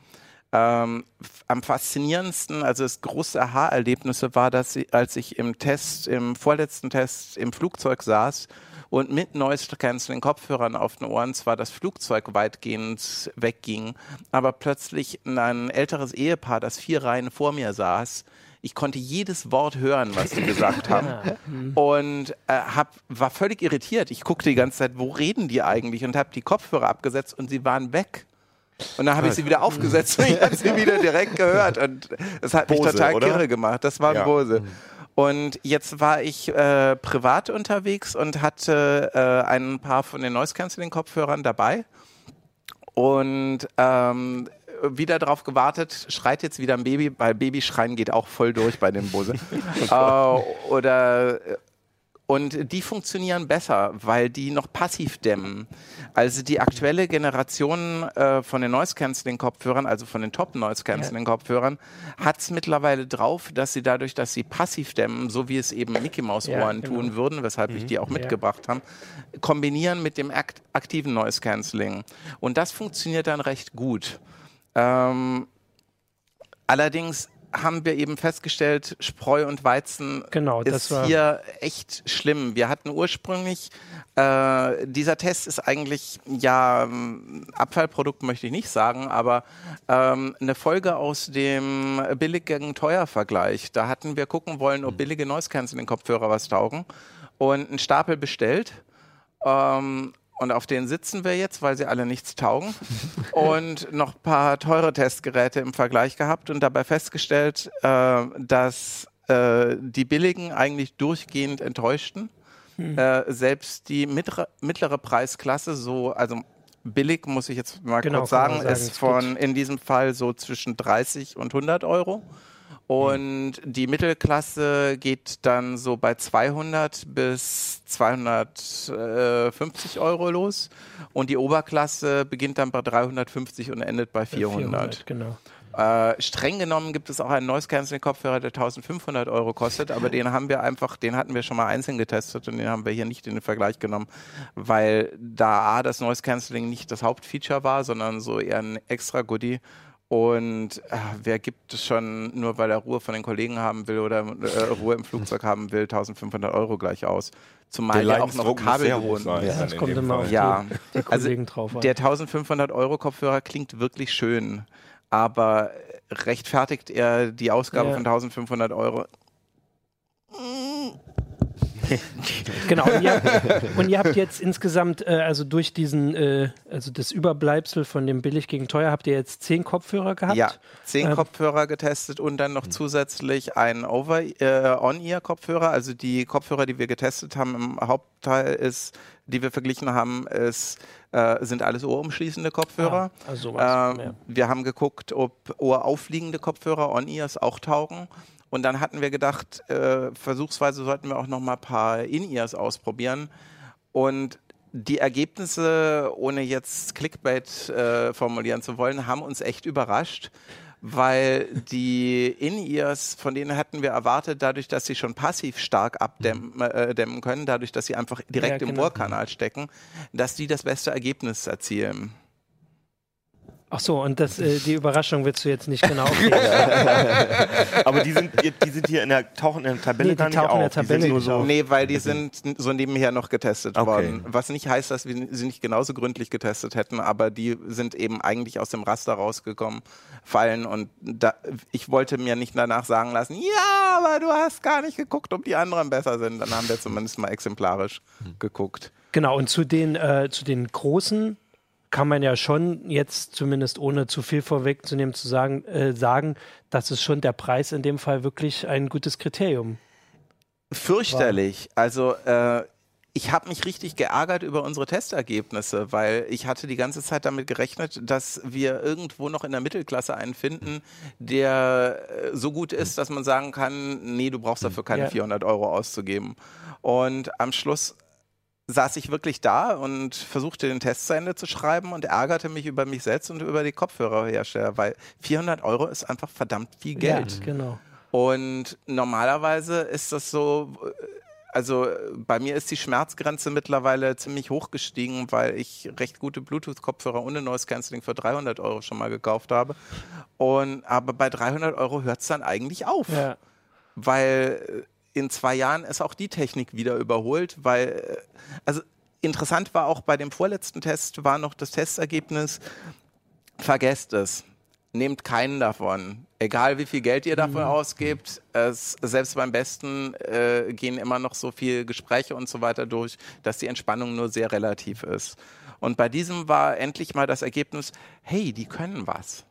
S5: Ähm, am faszinierendsten, also das große Aha-Erlebnisse war, dass ich, als ich im Test, im vorletzten Test im Flugzeug saß und mit Noise-Canceling-Kopfhörern auf den Ohren zwar das Flugzeug weitgehend wegging, aber plötzlich ein älteres Ehepaar, das vier Reihen vor mir saß, ich konnte jedes Wort hören, was sie gesagt haben. Und äh, hab, war völlig irritiert. Ich guckte die ganze Zeit, wo reden die eigentlich? Und habe die Kopfhörer abgesetzt und sie waren weg. Und dann habe ich sie wieder aufgesetzt und ich habe sie wieder direkt gehört. Und es hat mich
S2: Bose,
S5: total
S2: oder?
S5: kirre gemacht. Das war
S2: Ja.
S5: Bose. Und jetzt war ich äh, privat unterwegs und hatte äh, ein paar von den Noise-Canceling-Kopfhörern dabei. Und ähm, wieder drauf gewartet, schreit jetzt wieder ein Baby, weil Babyschreien geht auch voll durch bei dem Bose. äh, oder und die funktionieren besser, weil die noch passiv dämmen. Also die aktuelle Generation äh, von den Noise-Canceling-Kopfhörern, also von den Top-Noise-Canceling-Kopfhörern, hat es mittlerweile drauf, dass sie dadurch, dass sie passiv dämmen, so wie es eben Mickey-Maus-Ohren
S1: Ja,
S5: tun
S1: genau.
S5: würden, weshalb ich die auch mitgebracht habe, kombinieren mit dem akt aktiven Noise-Canceling. Und das funktioniert dann recht gut. Ähm, allerdings haben wir eben festgestellt, Spreu und Weizen
S1: Genau, das
S5: ist
S1: war-
S5: hier echt schlimm. Wir hatten ursprünglich, äh, dieser Test ist eigentlich, ja, Abfallprodukt möchte ich nicht sagen, aber ähm, eine Folge aus dem billig gegen teuer Vergleich. Da hatten wir gucken wollen, ob billige Noise Cancelling Kopfhörer was taugen und einen Stapel bestellt. Ähm, und auf denen sitzen wir jetzt, weil sie alle nichts taugen. und noch ein paar teure Testgeräte im Vergleich gehabt und dabei festgestellt, äh, dass äh, die billigen eigentlich durchgehend enttäuschten. Äh, selbst die mittlere, mittlere Preisklasse, so, also billig muss ich jetzt mal
S1: Genau,
S5: kurz sagen,
S1: sagen,
S5: ist von in diesem Fall so zwischen 30 und 100 Euro. Und die Mittelklasse geht dann so bei 200 bis 250 Euro los. Und die Oberklasse beginnt dann bei 350 und endet bei 400.
S1: genau.
S5: Äh, streng genommen gibt es auch einen Noise Cancelling Kopfhörer, der 1500 Euro kostet, aber den haben wir einfach, den hatten wir schon mal einzeln getestet und den haben wir hier nicht in den Vergleich genommen, weil da A, das Noise Cancelling nicht das Hauptfeature war, sondern so eher ein extra Goodie. Und äh, wer gibt es schon, nur weil er Ruhe von den Kollegen haben will oder äh, Ruhe im Flugzeug haben will, 1500 Euro gleich aus? Zumal der, auch noch
S2: sein.
S5: ist.
S1: Ja, das
S2: in
S1: kommt immer auf
S5: Ja,
S1: die, die
S5: also
S1: Kollegen drauf an.
S5: der 1500 Euro Kopfhörer klingt wirklich schön, aber rechtfertigt er die Ausgabe
S1: Ja.
S5: von 1500 Euro?
S1: Genau, und ihr, habt, und ihr habt jetzt insgesamt, äh, also durch diesen, äh, also das Überbleibsel von dem billig gegen teuer, habt ihr jetzt zehn Kopfhörer gehabt?
S5: Ja, zehn
S1: Ähm,
S5: Kopfhörer getestet und dann noch zusätzlich einen Over äh, On-Ear-Kopfhörer. Also die Kopfhörer, die wir getestet haben, im Hauptteil ist, die wir verglichen haben, ist, äh, sind alles ohrumschließende Kopfhörer.
S1: Ah, also sowas,
S5: Ähm,
S1: ja.
S5: Wir haben geguckt, ob ohraufliegende Kopfhörer On-Ears auch taugen. Und dann hatten wir gedacht, äh, versuchsweise sollten wir auch noch mal ein paar In-Ears ausprobieren. Und die Ergebnisse, ohne jetzt Clickbait äh, formulieren zu wollen, haben uns echt überrascht, weil die In-Ears, von denen hatten wir erwartet, dadurch, dass sie schon passiv stark abdämmen äh, dämmen können, dadurch, dass sie einfach direkt
S1: Ja,
S5: im
S1: genau.
S5: Ohrkanal stecken, dass die das beste Ergebnis erzielen.
S1: Ach so, und das, äh, die Überraschung willst du jetzt nicht genau.
S2: Aber die sind, die sind hier in der, tauchen in der Tabelle
S1: Nee, die
S2: gar nicht
S1: tauchen in der
S2: auf. Die sind
S1: Tabelle
S2: nur so,
S1: auf.
S5: Nee, weil die sind so nebenher noch getestet
S2: Okay.
S5: worden. Was nicht heißt, dass wir sie nicht genauso gründlich getestet hätten, aber die sind eben eigentlich aus dem Raster rausgekommen, fallen und da, ich wollte mir nicht danach sagen lassen, ja, aber du hast gar nicht geguckt, ob die anderen besser sind. Dann haben wir zumindest mal exemplarisch geguckt.
S1: Genau, und zu den, äh, zu den großen kann man ja schon jetzt zumindest ohne zu viel vorwegzunehmen zu sagen, äh, sagen, dass es schon der Preis in dem Fall wirklich ein gutes Kriterium.
S5: Fürchterlich. Also äh, ich habe mich richtig geärgert über unsere Testergebnisse, weil ich hatte die ganze Zeit damit gerechnet, dass wir irgendwo noch in der Mittelklasse einen finden, der äh, so gut ist, dass man sagen kann, nee, du brauchst dafür keine
S1: Ja.
S5: 400 Euro auszugeben. Und am Schluss saß ich wirklich da und versuchte den Test zu Ende zu schreiben und ärgerte mich über mich selbst und über die Kopfhörerhersteller, weil 400 Euro ist einfach verdammt viel Geld.
S1: Ja, genau.
S5: Und normalerweise ist das so, also bei mir ist die Schmerzgrenze mittlerweile ziemlich hoch gestiegen, weil ich recht gute Bluetooth-Kopfhörer ohne Noise Cancelling für 300 Euro schon mal gekauft habe. Und, aber bei 300 Euro hört es dann eigentlich auf,
S1: Ja.
S5: weil in zwei Jahren ist auch die Technik wieder überholt, weil, äh, also interessant war auch bei dem vorletzten Test, war noch das Testergebnis, vergesst es. Nehmt keinen davon. Egal wie viel Geld ihr dafür ausgebt, es, selbst beim besten äh, gehen immer noch so viel Gespräche und so weiter durch, dass die Entspannung nur sehr relativ ist. Und bei diesem war endlich mal das Ergebnis, hey, die können was.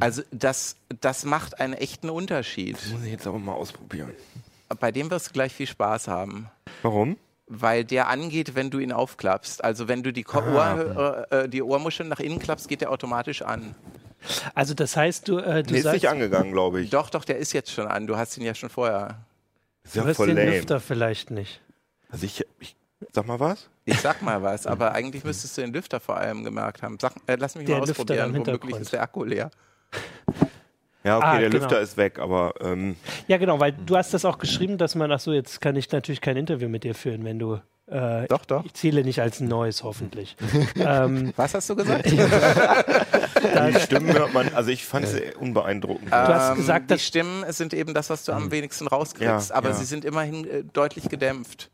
S5: Also das, das macht einen echten Unterschied.
S2: muss ich jetzt aber mal ausprobieren.
S5: Bei dem wirst du gleich viel Spaß haben
S2: Warum?
S5: weil der angeht, wenn du ihn aufklappst. Also wenn du die, Ko Ohr, äh, äh, die Ohrmuscheln nach innen klappst, geht der automatisch an.
S1: Also das heißt, du, äh, du
S2: Nee, ist nicht angegangen, glaube ich.
S5: Doch, doch, der ist jetzt schon an. Du hast ihn ja schon vorher.
S2: Ist
S1: du
S2: ja
S1: hörst
S2: voll
S1: den
S2: lame.
S1: Lüfter vielleicht nicht.
S2: Also ich, ich, sag mal was?
S5: Ich sag mal was, aber eigentlich müsstest du den Lüfter vor allem gemerkt haben. Sag, äh, lass mich
S1: Der
S5: mal
S1: Lüfter
S5: ausprobieren. Womöglich ist der Akku leer.
S2: Ja, okay,
S1: Ah,
S2: der
S1: genau.
S2: Lüfter ist weg, aber ähm,
S1: Ja, genau, weil du hast das auch geschrieben, dass man, ach so, jetzt kann ich natürlich kein Interview mit dir führen, wenn du, äh,
S5: Doch, doch.
S1: ich zähle nicht als Neues, hoffentlich. ähm,
S5: Was hast du gesagt?
S2: die Stimmen hört man, also ich fand sie unbeeindruckend.
S1: Du hast
S5: Ähm,
S1: gesagt,
S5: die
S1: dass-
S5: Stimmen sind eben das, was du am wenigsten rauskriegst,
S2: Ja,
S5: aber
S2: ja.
S5: sie sind immerhin äh, deutlich gedämpft.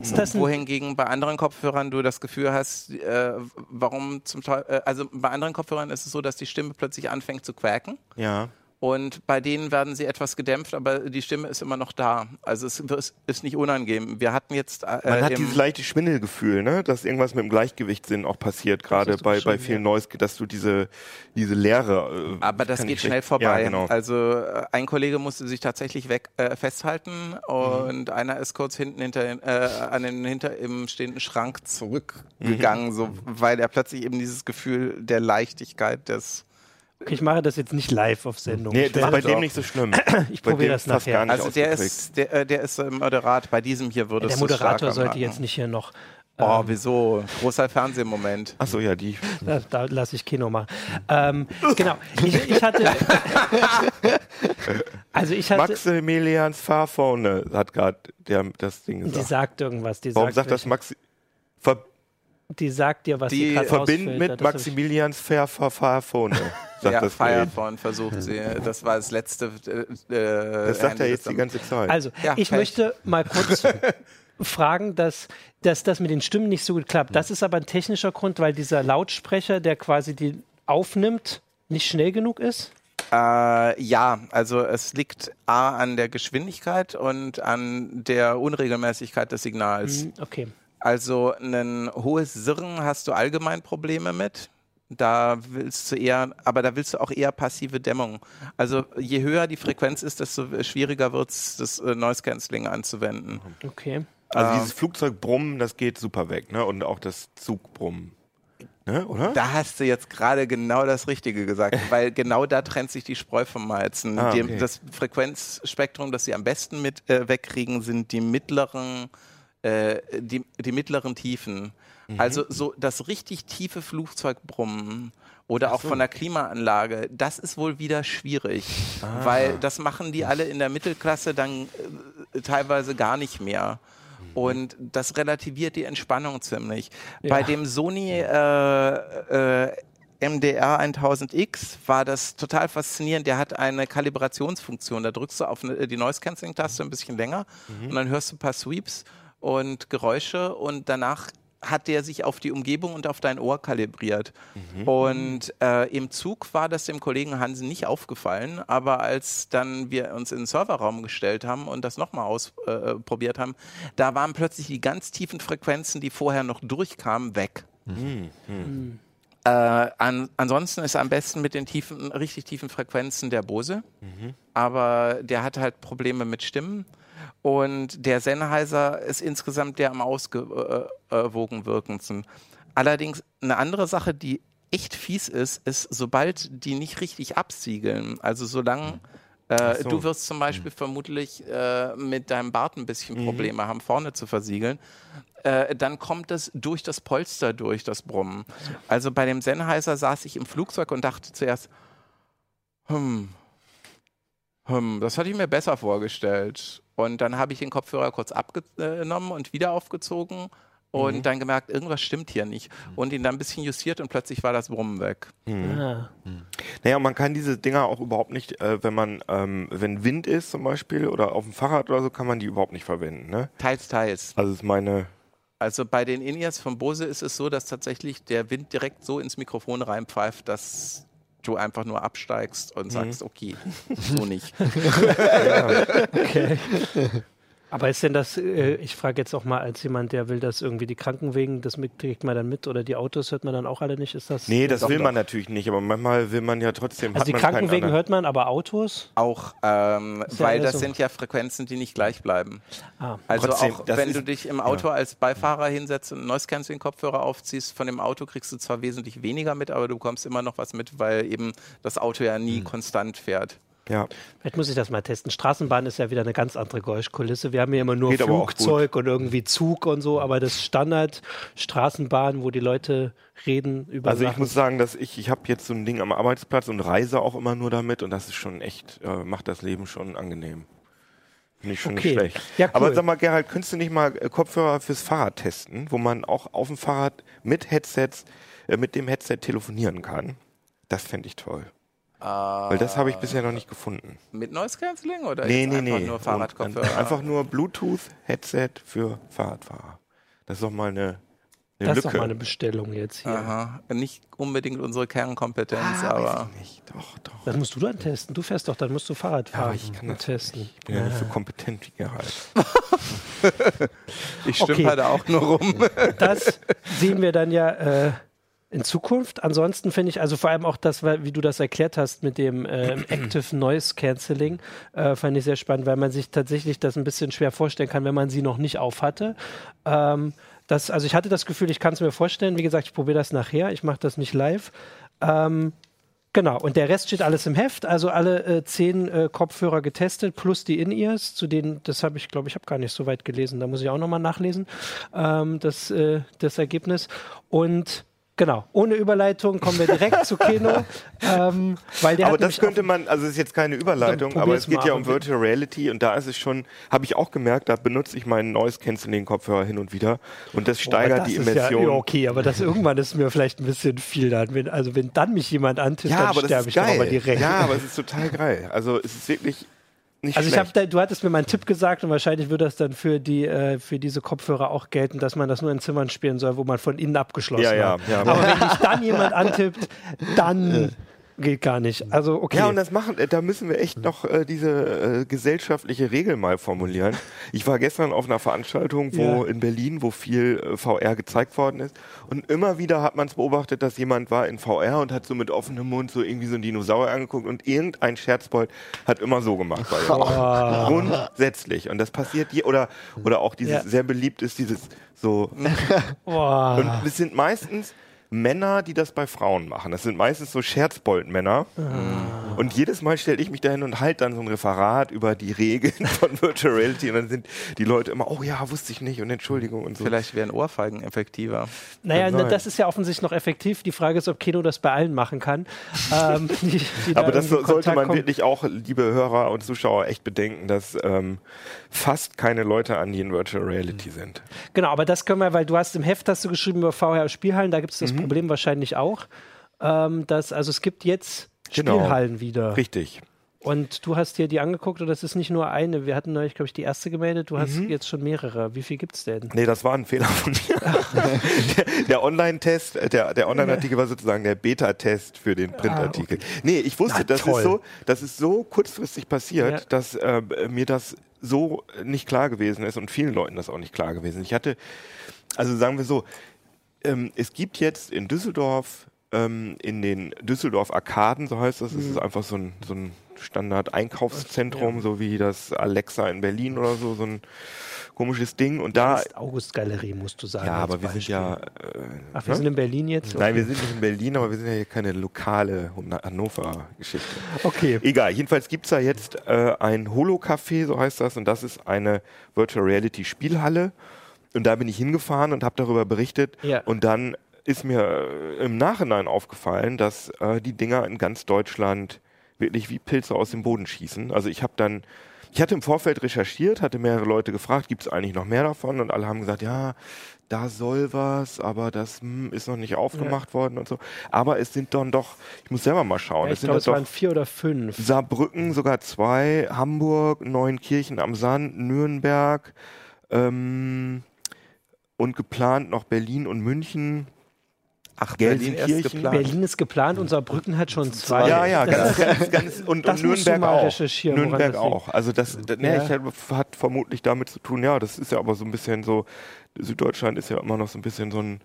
S1: ist das
S5: Wohingegen bei anderen Kopfhörern du das Gefühl hast, äh, warum zum Teufel, äh, also bei anderen Kopfhörern ist es so, dass die Stimme plötzlich anfängt zu quaken.
S2: ja.
S5: Und bei denen werden sie etwas gedämpft, aber die Stimme ist immer noch da. Also es ist- nicht unangenehm. Wir hatten jetzt äh,
S2: Man hat dieses leichte Schwindelgefühl, ne? dass irgendwas mit dem Gleichgewichtssinn auch passiert, gerade bei, bei vielen Noise, dass du diese, diese Leere. Äh,
S5: aber das geht schnell vorbei.
S2: Ja, genau.
S5: Also äh, ein Kollege musste sich tatsächlich weg äh, festhalten und einer ist kurz hinten hinter den, äh, an den hinter im stehenden Schrank zurückgegangen, so weil er plötzlich eben dieses Gefühl der Leichtigkeit des
S1: okay, ich mache das jetzt nicht live auf Sendung.
S2: Nee, das ist bei dem nicht so schlimm.
S1: Ich probiere das nachher.
S2: gar nicht
S5: Also der ist, der, äh, der ist äh, moderat. Bei diesem hier würde
S1: der
S5: es
S1: Moderator
S5: so
S1: sollte jetzt nicht hier noch,
S5: Oh, wieso? Großer Fernsehmoment.
S2: Achso, ja, die.
S1: da, da lasse ich Kino machen. Ähm, genau, ich, ich hatte, also ich hatte,
S2: Maximilians Fahrphone hat gerade das Ding
S1: die
S2: gesagt.
S1: sagt irgendwas, die
S2: Warum
S1: sagt,
S2: sagt das Maxi? Ver
S1: die sagt dir, was
S5: Die
S1: sie gerade
S2: verbind
S1: ausfiltert.
S2: mit Maximilians Fahrphone, sagt
S5: ja,
S2: das Gerät.
S5: Firephone versucht sie. Das war das letzte. Äh,
S2: Das sagt er jetzt die ganze Zeit.
S1: Also,
S5: Ja,
S1: ich
S5: Pech.
S1: möchte mal kurz, fragen, dass, dass das mit den Stimmen nicht so gut klappt. Das ist aber ein technischer Grund, weil dieser Lautsprecher, der quasi die aufnimmt, nicht schnell genug ist.
S5: Äh, ja, also es liegt A an der Geschwindigkeit und an der Unregelmäßigkeit des Signals.
S1: Hm, Okay.
S5: Also ein hohes Sirren hast du allgemein Probleme mit. Da willst du eher, aber da willst du auch eher passive Dämmung. Also je höher die Frequenz ist, desto schwieriger wird es, das äh, Noise Cancelling anzuwenden.
S1: Okay.
S2: Also
S5: Ähm.
S2: dieses Flugzeugbrummen, das geht super weg, ne? Und auch das Zugbrummen. Ne, oder?
S5: Da hast du jetzt gerade genau das Richtige gesagt, weil genau da trennt sich die Spreu vom Weizen.
S2: Ah, okay.
S5: Das Frequenzspektrum, das sie am besten mit äh, wegkriegen, sind die mittleren, äh, die, die mittleren Tiefen.
S2: Mhm.
S5: Also so das richtig tiefe Flugzeugbrummen oder auch von der Klimaanlage, das ist wohl wieder schwierig,
S2: Ah.
S5: weil das machen die alle in der Mittelklasse dann äh, teilweise gar nicht mehr.
S2: Mhm.
S5: Und das relativiert die Entspannung ziemlich. Bei dem Sony äh, äh, MDR 1000X war das total faszinierend. Der hat eine Kalibrationsfunktion. Da drückst du auf die Noise Cancelling Taste ein bisschen länger und dann hörst du ein paar Sweeps und Geräusche und danach hat der sich auf die Umgebung und auf dein Ohr kalibriert. Und äh, im Zug war das dem Kollegen Hansen nicht aufgefallen, aber als dann wir uns in den Serverraum gestellt haben und das nochmal ausprobiert äh, probiert haben, da waren plötzlich die ganz tiefen Frequenzen, die vorher noch durchkamen, weg. Äh, an, ansonsten ist am besten mit den tiefen, richtig tiefen Frequenzen der Bose. Aber der hat halt Probleme mit Stimmen. Und der Sennheiser ist insgesamt der am ausgewogen wirkendsten. Allerdings eine andere Sache, die echt fies ist, ist, sobald die nicht richtig absiegeln, also solange äh,
S2: so.
S5: du wirst zum Beispiel vermutlich äh, mit deinem Bart ein bisschen Probleme haben, vorne zu versiegeln, äh, dann kommt es durch das Polster durch, das Brummen. Also bei dem Sennheiser saß ich im Flugzeug und dachte zuerst, hm, hm, das hatte ich mir besser vorgestellt. Und dann habe ich den Kopfhörer kurz abgenommen und wieder aufgezogen und dann gemerkt, irgendwas stimmt hier nicht. Und ihn dann ein bisschen justiert und plötzlich war das Brummen weg.
S1: Ah.
S2: Naja, man kann diese Dinger auch überhaupt nicht, äh, wenn man, ähm, wenn Wind ist zum Beispiel oder auf dem Fahrrad oder so, kann man die überhaupt nicht verwenden. Ne?
S5: Teils, teils.
S2: Also ist meine,
S5: Also bei den In-Ears von Bose ist es so, dass tatsächlich der Wind direkt so ins Mikrofon reinpfeift, dass du einfach nur absteigst und sagst, okay, so nicht.
S1: Okay. Aber ist denn das, äh, ich frage jetzt auch mal als jemand, der will, dass irgendwie die Krankenwegen, das mit, kriegt man dann mit oder die Autos hört man dann auch alle nicht? Ist das?
S2: nee, das will
S1: doch.
S2: man natürlich nicht, aber manchmal will man ja trotzdem.
S1: Also
S2: hat
S1: die Krankenwegen hört man, aber Autos?
S5: Auch, ähm,
S1: ja
S5: weil das
S1: so.
S5: sind ja Frequenzen, die nicht gleich bleiben.
S1: Ah.
S5: Also
S2: Trotzdem,
S5: auch wenn
S2: ist-
S5: du dich im Auto als Beifahrer hinsetzt und Noise Cancelling Kopfhörer aufziehst, von dem Auto kriegst du zwar wesentlich weniger mit, aber du bekommst immer noch was mit, weil eben das Auto ja nie konstant fährt.
S2: Ja,
S1: Vielleicht muss ich das mal testen. Straßenbahn ist ja wieder eine ganz andere Geräuschkulisse. Wir haben hier immer nur
S2: Geht
S1: Flugzeug und irgendwie Zug und so, aber das Standard Straßenbahn, wo die Leute reden über
S2: also ich
S1: Sachen.
S2: muss sagen, dass ich, ich habe jetzt so ein Ding am Arbeitsplatz und reise auch immer nur damit und das ist schon echt, äh, macht das Leben schon angenehm. Finde ich schon
S1: Okay.
S2: nicht schlecht.
S1: Ja, cool.
S2: Aber sag mal, Gerald, könntest du nicht mal äh, Kopfhörer fürs Fahrrad testen, wo man auch auf dem Fahrrad mit Headsets, äh, mit dem Headset telefonieren kann? Das fände ich toll. Weil das habe ich bisher noch nicht gefunden.
S5: Mit Noise Cancelling oder
S2: Nee, nee,
S5: einfach
S2: nee.
S5: nur
S2: Und-
S5: Fahrradkopfhörer?
S2: Einfach nur Bluetooth-Headset für Fahrradfahrer. Das ist doch mal eine, eine
S1: das ist
S2: Lücke.
S1: doch mal eine Bestellung jetzt hier.
S5: Aha. Nicht unbedingt unsere Kernkompetenz,
S2: ah,
S5: aber
S2: weiß ich nicht. Doch, doch.
S1: Das musst du dann testen. Du fährst doch, dann musst du Fahrrad
S2: Ja,
S1: fahren
S2: ich kann das
S1: testen.
S2: Ich bin ja nicht so kompetent wie Gerald.
S5: ich
S1: Okay.
S5: stümper da auch nur rum.
S1: das sehen wir dann ja äh, in Zukunft. Ansonsten finde ich, also vor allem auch das, wie du das erklärt hast mit dem ähm, Active Noise Cancelling, äh, fand ich sehr spannend, weil man sich tatsächlich das ein bisschen schwer vorstellen kann, wenn man sie noch nicht auf hatte. Ähm, das, also ich hatte das Gefühl, ich kann es mir vorstellen. Wie gesagt, ich probiere das nachher. Ich mache das nicht live. Ähm, Genau, und der Rest steht alles im Heft, also alle äh, zehn äh, Kopfhörer getestet, plus die In-Ears, zu denen, das habe ich, glaube ich, habe gar nicht so weit gelesen, da muss ich auch nochmal nachlesen, ähm, das, äh, das Ergebnis. Und genau, ohne Überleitung kommen wir direkt zu Kino, ähm, weil der
S2: aber das könnte man, also es ist jetzt keine Überleitung, aber es geht ja um Virtual Reality und da ist es schon, habe ich auch gemerkt, da benutze ich meinen Noise Cancelling Kopfhörer hin und wieder und das
S1: Oh,
S2: steigert
S1: das
S2: die Immersion.
S1: Ja, okay, aber das irgendwann ist mir vielleicht ein bisschen viel dann. Wenn, also wenn dann mich jemand antisst,
S2: Ja,
S1: dann sterbe ich aber direkt.
S2: Ja, aber es ist total geil. Also es ist wirklich nicht
S1: Also ich
S2: schlecht.
S1: habe, du hattest mir mal einen Tipp gesagt und wahrscheinlich würde das dann für die äh, für diese Kopfhörer auch gelten, dass man das nur in Zimmern spielen soll, wo man von innen abgeschlossen
S2: Ja, ja,
S1: hat.
S2: ja.
S1: Aber wenn dich dann jemand antippt, dann geht gar nicht. Also okay.
S2: Ja, und das machen, äh, da müssen wir echt noch äh, diese äh, gesellschaftliche Regel mal formulieren. Ich war gestern auf einer Veranstaltung, wo
S1: Ja.
S2: in Berlin, wo viel äh, VR gezeigt worden ist. Und immer wieder hat man es beobachtet, dass jemand war in VR und hat so mit offenem Mund so irgendwie so einen Dinosaurier angeguckt und irgendein Scherzbold hat immer so gemacht. Bei ihm. Grundsätzlich. Und das passiert je, oder, oder auch dieses
S1: Ja.
S2: sehr beliebt ist, dieses so,
S1: Boah.
S2: und es sind meistens Männer, die das bei Frauen machen. Das sind meistens so Scherzbold-Männer. Und jedes Mal stelle ich mich dahin und halte dann so ein Referat über die Regeln von Virtual Reality. Und dann sind die Leute immer, oh ja, wusste ich nicht und Entschuldigung und so.
S5: Vielleicht wären Ohrfeigen effektiver.
S1: Naja, ne, das ist ja offensichtlich noch effektiv. Die Frage ist, ob Kino das bei allen machen kann. ähm, die, die da
S2: Aber das sollte man
S1: kommen.
S2: wirklich auch, liebe Hörer und Zuschauer, echt bedenken, dass ähm, fast keine Leute an die in Virtual Reality sind.
S1: Genau, aber das können wir, weil du hast im Heft hast du geschrieben über VR-Spielhallen, da gibt es das
S2: Mhm.
S1: Problem wahrscheinlich auch. Ähm, dass, also es gibt jetzt
S2: Genau.
S1: Spielhallen wieder.
S2: Richtig.
S1: Und du hast dir die angeguckt und das ist nicht nur eine. Wir hatten neulich, glaube ich, die erste gemeldet. Du hast
S2: Mhm.
S1: jetzt schon mehrere. Wie viel gibt's denn?
S2: Nee, das war ein Fehler von mir. der der Online-Test, äh, der, der Online-Artikel war sozusagen der Beta-Test für den Printartikel. Nee, ich wusste,
S1: Na,
S2: das
S1: toll.
S2: ist so, das ist so kurzfristig passiert,
S1: Ja.
S2: dass äh, mir das so nicht klar gewesen ist und vielen Leuten das auch nicht klar gewesen. Ich hatte, also sagen wir so, ähm, es gibt jetzt in Düsseldorf ähm, in den Düsseldorf Arkaden, so heißt das, das
S1: Mhm.
S2: ist einfach so ein, so ein Standard-Einkaufszentrum, so wie das Alexa in Berlin oder so, so ein komisches Ding. Und da,
S1: Das ist August-Galerie, musst du sagen.
S2: ja, aber wir sind
S1: Beispiel.
S2: ja, äh,
S1: Ach, wir
S2: ne?
S1: sind in Berlin jetzt?
S2: Nein, wir sind nicht in Berlin, aber wir sind ja hier keine lokale Hannover-Geschichte.
S1: Okay.
S2: Egal, jedenfalls gibt's da jetzt äh, ein Holo-Café, so heißt das, und das ist eine Virtual Reality Spielhalle. Und da bin ich hingefahren und habe darüber berichtet.
S1: Ja.
S2: Und dann ist mir äh, im Nachhinein aufgefallen, dass äh, die Dinger in ganz Deutschland wirklich wie Pilze aus dem Boden schießen. Also ich habe dann, ich hatte im Vorfeld recherchiert, hatte mehrere Leute gefragt, gibt es eigentlich noch mehr davon? Und alle haben gesagt, ja, da soll was, aber das hm, ist noch nicht aufgemacht worden und so. Aber es sind dann doch, ich muss selber mal schauen,
S1: Ja,
S2: es
S1: ich
S2: sind
S1: glaube, es
S2: doch
S1: waren vier oder fünf.
S2: Saarbrücken sogar zwei, Hamburg, Neunkirchen am Sand, Nürnberg ähm, und geplant noch Berlin und München.
S5: Ach,
S2: Gelsenkirchen.
S5: geplant.
S1: Berlin ist geplant und Saarbrücken hat schon zwei.
S2: Ja, ja,
S1: Das
S2: ganz, ganz, ganz und,
S1: das
S2: und Nürnberg
S1: mal
S2: auch. Nürnberg auch. Also das, das ne,
S1: Ja.
S2: hat vermutlich damit zu tun, ja, das ist ja aber so ein bisschen so, Süddeutschland ist ja immer noch so ein bisschen so ein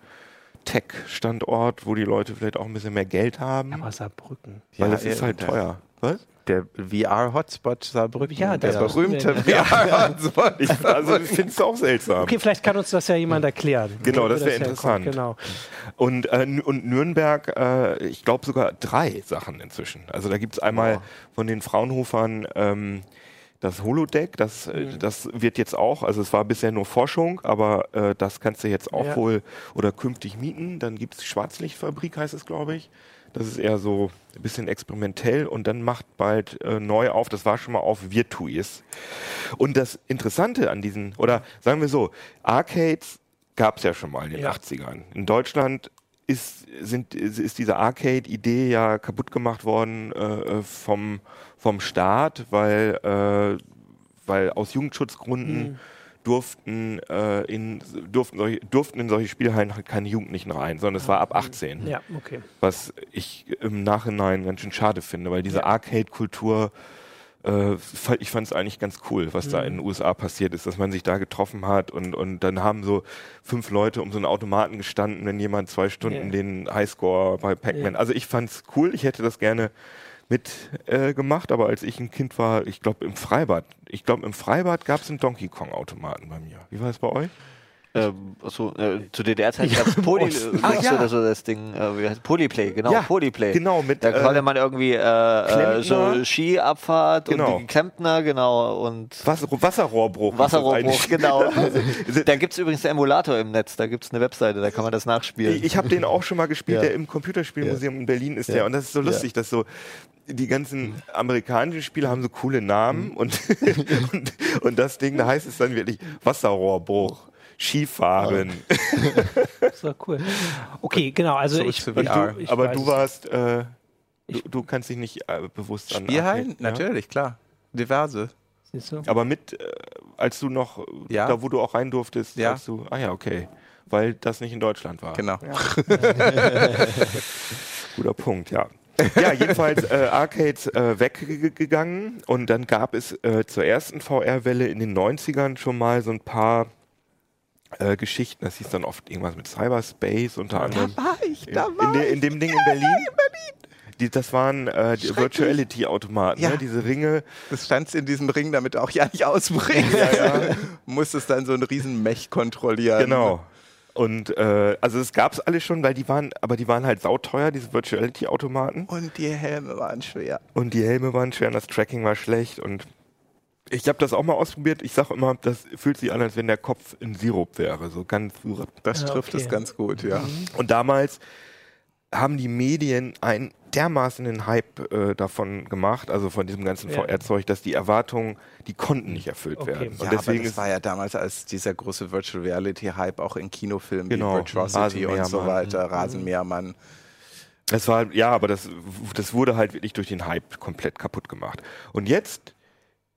S2: Tech-Standort, wo die Leute vielleicht auch ein bisschen mehr Geld haben.
S1: Aber Saarbrücken.
S2: weil
S5: Ja,
S2: das ist
S5: äh,
S2: halt teuer. Was?
S5: Der VR-Hotspot Saarbrücken.
S1: Ja,
S5: der berühmte VR-Hotspot.
S2: Ich, also ich finde es auch seltsam.
S1: Okay, vielleicht kann uns das ja jemand erklären.
S2: Genau, das wär
S1: herkommt.
S2: interessant.
S1: Genau.
S2: Und, äh, und Nürnberg, äh, ich glaube sogar drei Sachen inzwischen. Also da gibt's einmal von den Fraunhofern ähm, das Holodeck, das, äh,
S1: Mhm.
S2: das wird jetzt auch, also es war bisher nur Forschung, aber äh, das kannst du jetzt auch
S1: Ja.
S2: wohl oder künftig mieten. Dann gibt's die Schwarzlichtfabrik, heißt es, glaube ich. Das ist eher so ein bisschen experimentell und dann macht bald äh, neu auf, das war schon mal auf Virtuis. Und das Interessante an diesen, oder sagen wir so, Arcades gab es ja schon mal in den
S1: Ja.
S2: 80ern. In Deutschland ist, sind, ist, ist diese Arcade-Idee ja kaputt gemacht worden äh, vom, vom Staat, weil, äh, weil aus Jugendschutzgründen durften, äh, in, durften, solche, durften in solche Spielhallen keine Jugendlichen rein, sondern es war ab 18
S1: Ja, okay.
S2: was ich im Nachhinein ganz schön schade finde, weil diese Arcade-Kultur, äh, ich fand es eigentlich ganz cool, was da in den USA passiert ist, dass man sich da getroffen hat und, und dann haben so fünf Leute um so einen Automaten gestanden, wenn jemand zwei Stunden
S1: Ja.
S2: den Highscore bei Pac-Man,
S1: Ja.
S2: also ich fand's cool, ich hätte das gerne mit äh, aber als ich ein Kind war, ich glaube im Freibad, ich glaube im Freibad gab es einen Donkey Kong Automaten bei mir. Wie war es bei euch?
S4: Ähm, achso, äh, zu DDR-Zeiten gab es Poly,
S1: Osten.
S4: äh,
S2: ja.
S4: oder so das Ding, äh, wie heißt Polyplay, genau,
S2: Ja,
S4: Polyplay.
S2: genau, mit,
S4: da
S2: äh,
S4: konnte man irgendwie äh, äh, so Skiabfahrt
S2: Genau.
S4: und die Klempner, genau, und
S2: Was, Wasserrohrbruch.
S4: Wasserrohrbruch, genau. da gibt es übrigens einen Emulator im Netz, da gibt es eine Webseite, da kann man das nachspielen.
S2: Ich, ich habe den auch schon mal gespielt,
S4: Ja.
S2: der im Computerspielmuseum in Berlin ist
S4: Ja.
S2: der. Und das ist so
S4: Ja.
S2: lustig, dass so die ganzen amerikanischen Spiele haben so coole Namen
S4: Mhm.
S2: und, und, und das Ding, da heißt es dann wirklich Wasserrohrbruch, Skifahren.
S1: Das war cool. Okay, genau. Also
S5: Zurück
S1: ich,
S5: zu
S1: ich,
S2: Aber du warst, äh, du, du kannst dich nicht äh, bewusst an
S5: Spielhallen?
S2: Ja?
S5: Natürlich, klar. Diverse.
S1: Siehst du?
S2: Aber mit, äh, als du noch,
S5: Ja.
S2: da wo du auch rein durftest,
S5: Ja.
S2: sagst du, ah ja, okay. Weil das nicht in Deutschland war.
S5: Genau.
S2: Guter Punkt, ja. ja, jedenfalls äh, Arcades äh, weggegangen und dann gab es äh, zur ersten VR-Welle in den 90ern schon mal so ein paar äh, Geschichten. Das hieß dann oft irgendwas mit Cyberspace unter anderem.
S5: war ich,
S2: In, in, de, in dem Ding in Berlin. Die, das waren äh. Virtuality-Automaten,
S5: Ja.
S2: ne? diese Ringe.
S5: Das stand in diesem Ring, damit auch ja nicht ausbringt.
S2: Ja, ja.
S5: Musstest dann so ein riesen Mech kontrollieren.
S2: Genau. Und äh, also es gab's alles schon, weil die waren, aber die waren halt sauteuer, diese Virtuality-Automaten.
S5: Und die Helme waren schwer.
S2: Und die Helme waren schwer und das Tracking war schlecht und ich habe das auch mal ausprobiert. Ich sag immer, das fühlt sich an, als wenn der Kopf in Sirup wäre, so ganz.
S5: Das
S1: Ja,
S5: trifft
S1: okay.
S5: es ganz gut, ja.
S2: Und damals haben die Medien einen dermaßen Hype äh, davon gemacht, also von diesem ganzen
S1: Ja.
S2: VR-Zeug, dass die Erwartungen, die konnten nicht erfüllt
S1: Okay.
S2: werden. Und
S5: ja,
S2: deswegen
S5: aber das
S2: ist
S5: war ja damals als dieser große Virtual Reality Hype auch in Kinofilmen
S2: Genau.
S5: wie Virtuosity und so
S2: Rasenmähermann.
S5: weiter, Rasenmähermann.
S2: Es war, ja, aber das, das wurde halt wirklich durch den Hype komplett kaputt gemacht. Und jetzt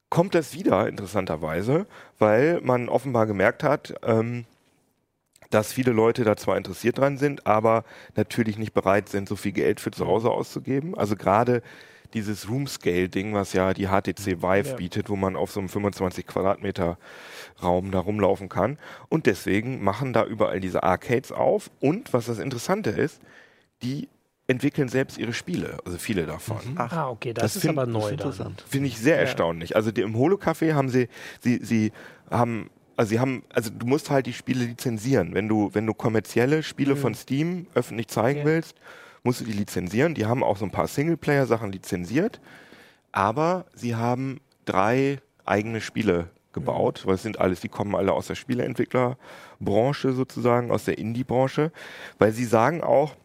S2: kommt das wieder, interessanterweise, weil man offenbar gemerkt hat, ähm, dass viele Leute da zwar interessiert dran sind, aber natürlich nicht bereit sind, so viel Geld für zu Hause auszugeben. Also gerade dieses Room-Scale-Ding, was ja die HTC Vive
S1: Ja.
S2: bietet, wo man auf so einem 25 Quadratmeter Raum da rumlaufen kann. Und deswegen machen da überall diese Arcades auf. Und was das Interessante ist, die entwickeln selbst ihre Spiele, also viele davon.
S1: Ah, okay, das,
S2: Das
S1: ist
S2: find-
S1: aber neu.
S2: Finde ich sehr
S1: Ja.
S2: erstaunlich. Also die, im Holo-Café haben sie, sie, sie haben, also sie haben, also du musst halt die Spiele lizenzieren. Wenn du, wenn du kommerzielle Spiele von Steam öffentlich zeigen
S1: Ja.
S2: willst, musst du die lizenzieren. Die haben auch so ein paar Singleplayer-Sachen lizenziert, aber sie haben drei eigene Spiele gebaut, weil es sind alles, die kommen alle aus der Spieleentwicklerbranche sozusagen, aus der Indie-Branche, weil sie sagen auch,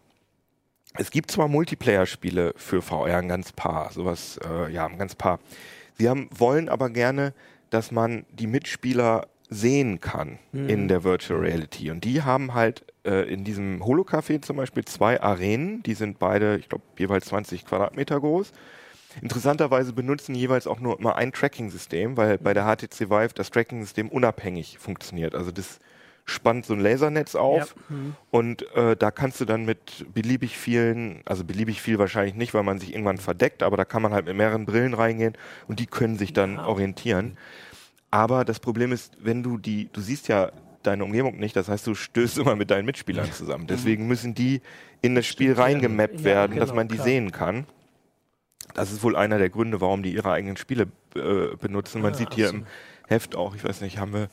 S2: es gibt zwar Multiplayer-Spiele für VR, ein ganz paar, sowas, äh, ja, ein ganz paar. Sie haben, wollen aber gerne, dass man die Mitspieler sehen kann in der Virtual Reality. Und die haben halt äh, in diesem Holocafé zum Beispiel zwei Arenen, die sind beide, ich glaube, jeweils 20 Quadratmeter groß. Interessanterweise benutzen jeweils auch nur immer ein Tracking-System, weil bei der HTC Vive das Tracking-System unabhängig funktioniert. Also das spannt so ein Lasernetz auf und äh, da kannst du dann mit beliebig vielen, also beliebig viel wahrscheinlich nicht, weil man sich irgendwann verdeckt, aber da kann man halt mit mehreren Brillen reingehen und die können sich dann orientieren. Aber das Problem ist, wenn du die, du siehst ja deine Umgebung nicht, das heißt, du stößt immer mit deinen Mitspielern zusammen. Deswegen müssen die in das Spiel reingemappt
S1: Ja,
S2: werden, dass
S1: genau,
S2: man die
S1: klar.
S2: sehen kann. Das ist wohl einer der Gründe, warum die ihre eigenen Spiele äh, benutzen. Man
S1: Ah,
S2: sieht hier
S1: so.
S2: im Heft auch, ich weiß nicht, haben wir,